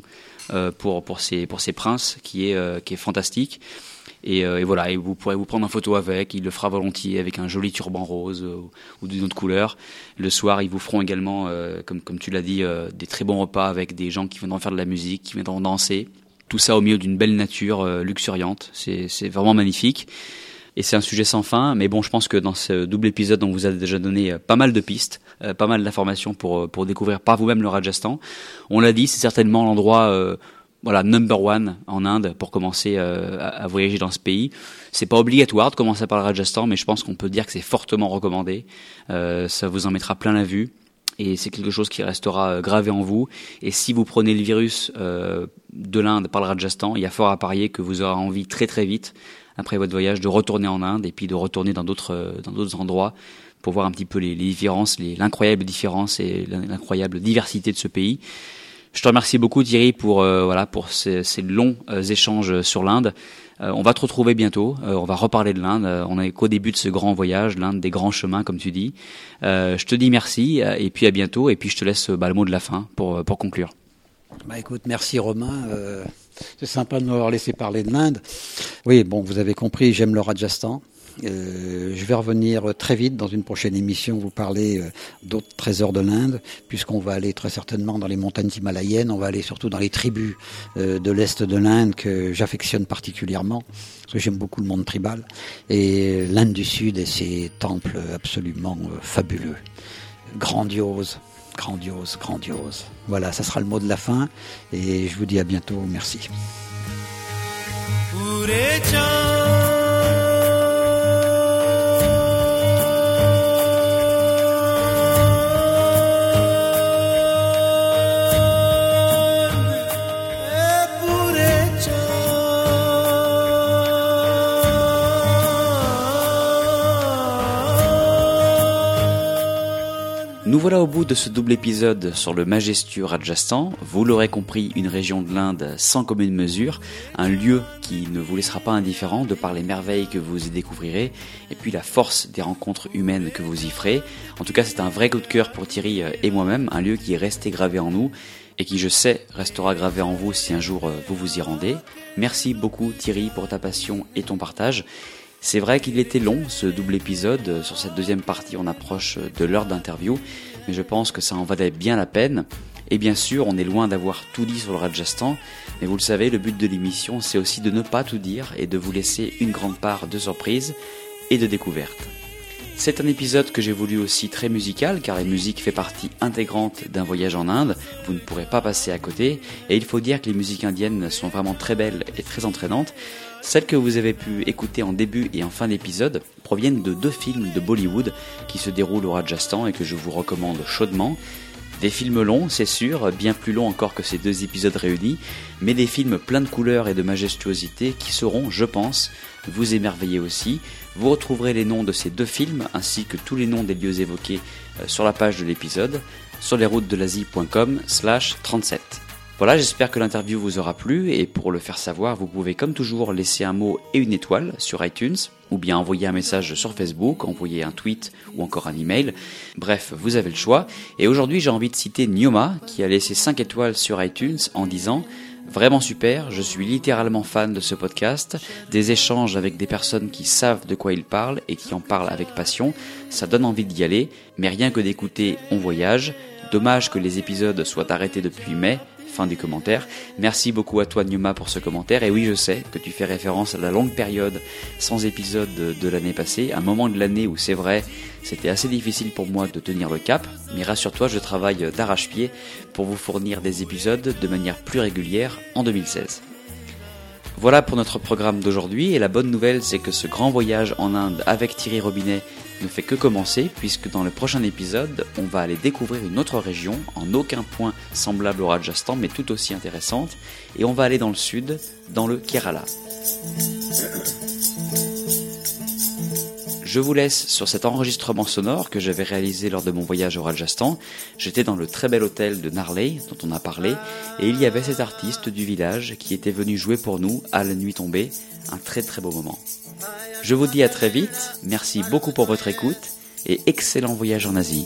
euh, pour, pour, ces, pour ces princes qui est, euh, qui est fantastique. Et, euh, et, voilà, et vous pourrez vous prendre en photo avec, il le fera volontiers avec un joli turban rose euh, ou d'une autre couleur. Le soir, ils vous feront également, euh, comme, comme tu l'as dit, des très bons repas avec des gens qui viendront faire de la musique, qui viendront danser. Tout ça au milieu d'une belle nature luxuriante. C'est vraiment magnifique. et c'est un sujet sans fin. Mais bon, je pense que dans ce double épisode, on vous a déjà donné pas mal de pistes, pas mal d'informations pour pour découvrir par vous-même le Rajasthan. On l'a dit, c'est certainement l'endroit voilà number one en Inde pour commencer à, voyager dans ce pays. C'est pas obligatoire de commencer par le Rajasthan, mais je pense qu'on peut dire que c'est fortement recommandé. ça vous en mettra plein la vue et c'est quelque chose qui restera euh, gravé en vous. Et si vous prenez le virus euh, de l'Inde par le Rajasthan, il y a fort à parier que vous aurez envie très très vite, après votre voyage, de retourner en Inde et puis de retourner dans d'autres euh, dans d'autres endroits pour voir un petit peu les, les différences, l'incroyable différence et l'incroyable diversité de ce pays. Je te remercie beaucoup Thierry pour pour ces, longs échanges sur l'Inde. Euh, on va te retrouver bientôt. Euh, on va reparler de l'Inde. Euh, on est qu'au début de ce grand voyage, l'Inde des grands chemins, comme tu dis. je te dis merci et puis à bientôt. Et puis je te laisse bah, le mot de la fin pour, conclure. Bah écoute, merci Romain. c'est sympa de nous avoir laissé parler de l'Inde. Oui, bon, vous avez compris, j'aime le Rajasthan. Euh, je vais revenir très vite dans une prochaine émission, vous parler euh, d'autres trésors de l'Inde, puisqu'on va aller très certainement dans les montagnes himalayennes, on va aller surtout dans les tribus euh, de l'Est de l'Inde que j'affectionne particulièrement, parce que j'aime beaucoup le monde tribal, et l'Inde du Sud et ses temples absolument fabuleux, grandioses grandiose, grandiose. Voilà, ça sera le mot de la fin et je vous dis à bientôt. Merci. Nous voilà au bout de ce double épisode sur le majestueux Rajasthan. Vous l'aurez compris, une région de l'Inde sans commune mesure, un lieu qui ne vous laissera pas indifférent de par les merveilles que vous y découvrirez et puis la force des rencontres humaines que vous y ferez. En tout cas, c'est un vrai coup de cœur pour Thierry euh, et moi-même, un lieu qui est resté gravé en nous et qui, je sais, restera gravé en vous si un jour euh, vous vous y rendez. Merci beaucoup Thierry pour ta passion et ton partage. C'est vrai qu'il était long ce double épisode. Sur cette deuxième partie, on approche de l'heure d'interview mais je pense que ça en valait bien la peine. Et bien sûr, on est loin d'avoir tout dit sur le Rajasthan, mais vous le savez, le but de l'émission, c'est aussi de ne pas tout dire et de vous laisser une grande part de surprise et de découverte. C'est un épisode que j'ai voulu aussi très musical, car la musique fait partie intégrante d'un voyage en Inde, vous ne pourrez pas passer à côté, et il faut dire que les musiques indiennes sont vraiment très belles et très entraînantes, celles que vous avez pu écouter en début et en fin d'épisode proviennent de deux films de Bollywood qui se déroulent au Rajasthan et que je vous recommande chaudement. Des films longs, c'est sûr, bien plus longs encore que ces deux épisodes réunis, mais des films pleins de couleurs et de majestuosité qui seront, je pense, vous émerveiller aussi. Vous retrouverez les noms de ces deux films ainsi que tous les noms des lieux évoqués euh, sur la page de l'épisode sur lesroutesdelasie.com slash 37. Voilà, j'espère que l'interview vous aura plu et pour le faire savoir, vous pouvez comme toujours laisser un mot et une étoile sur iTunes ou bien envoyer un message sur Facebook, envoyer un tweet ou encore un email. Bref, vous avez le choix. Et aujourd'hui, j'ai envie de citer Nioma qui a laissé 5 étoiles sur iTunes en disant Vraiment super, je suis littéralement fan de ce podcast, des échanges avec des personnes qui savent de quoi ils parlent et qui en parlent avec passion, ça donne envie d'y aller, mais rien que d'écouter On Voyage, dommage que les épisodes soient arrêtés depuis mai, Fin du commentaire. Merci beaucoup à toi Numa pour ce commentaire. Et oui, je sais que tu fais référence à la longue période sans épisode de, l'année passée, un moment de l'année où c'est vrai, c'était assez difficile pour moi de tenir le cap. Mais rassure-toi, je travaille d'arrache-pied pour vous fournir des épisodes de manière plus régulière en 2016. Voilà pour notre programme d'aujourd'hui et la bonne nouvelle c'est que ce grand voyage en Inde avec Thierry Robinet ne fait que commencer puisque dans le prochain épisode, on va aller découvrir une autre région, en aucun point semblable au Rajasthan mais tout aussi intéressante, et on va aller dans le sud, dans le Kerala. Je vous laisse sur cet enregistrement sonore que j'avais réalisé lors de mon voyage au Rajasthan. J'étais dans le très bel hôtel de Narley dont on a parlé et il y avait cet artiste du village qui était venu jouer pour nous à la nuit tombée. Un très très beau moment. Je vous dis à très vite, merci beaucoup pour votre écoute et excellent voyage en Asie.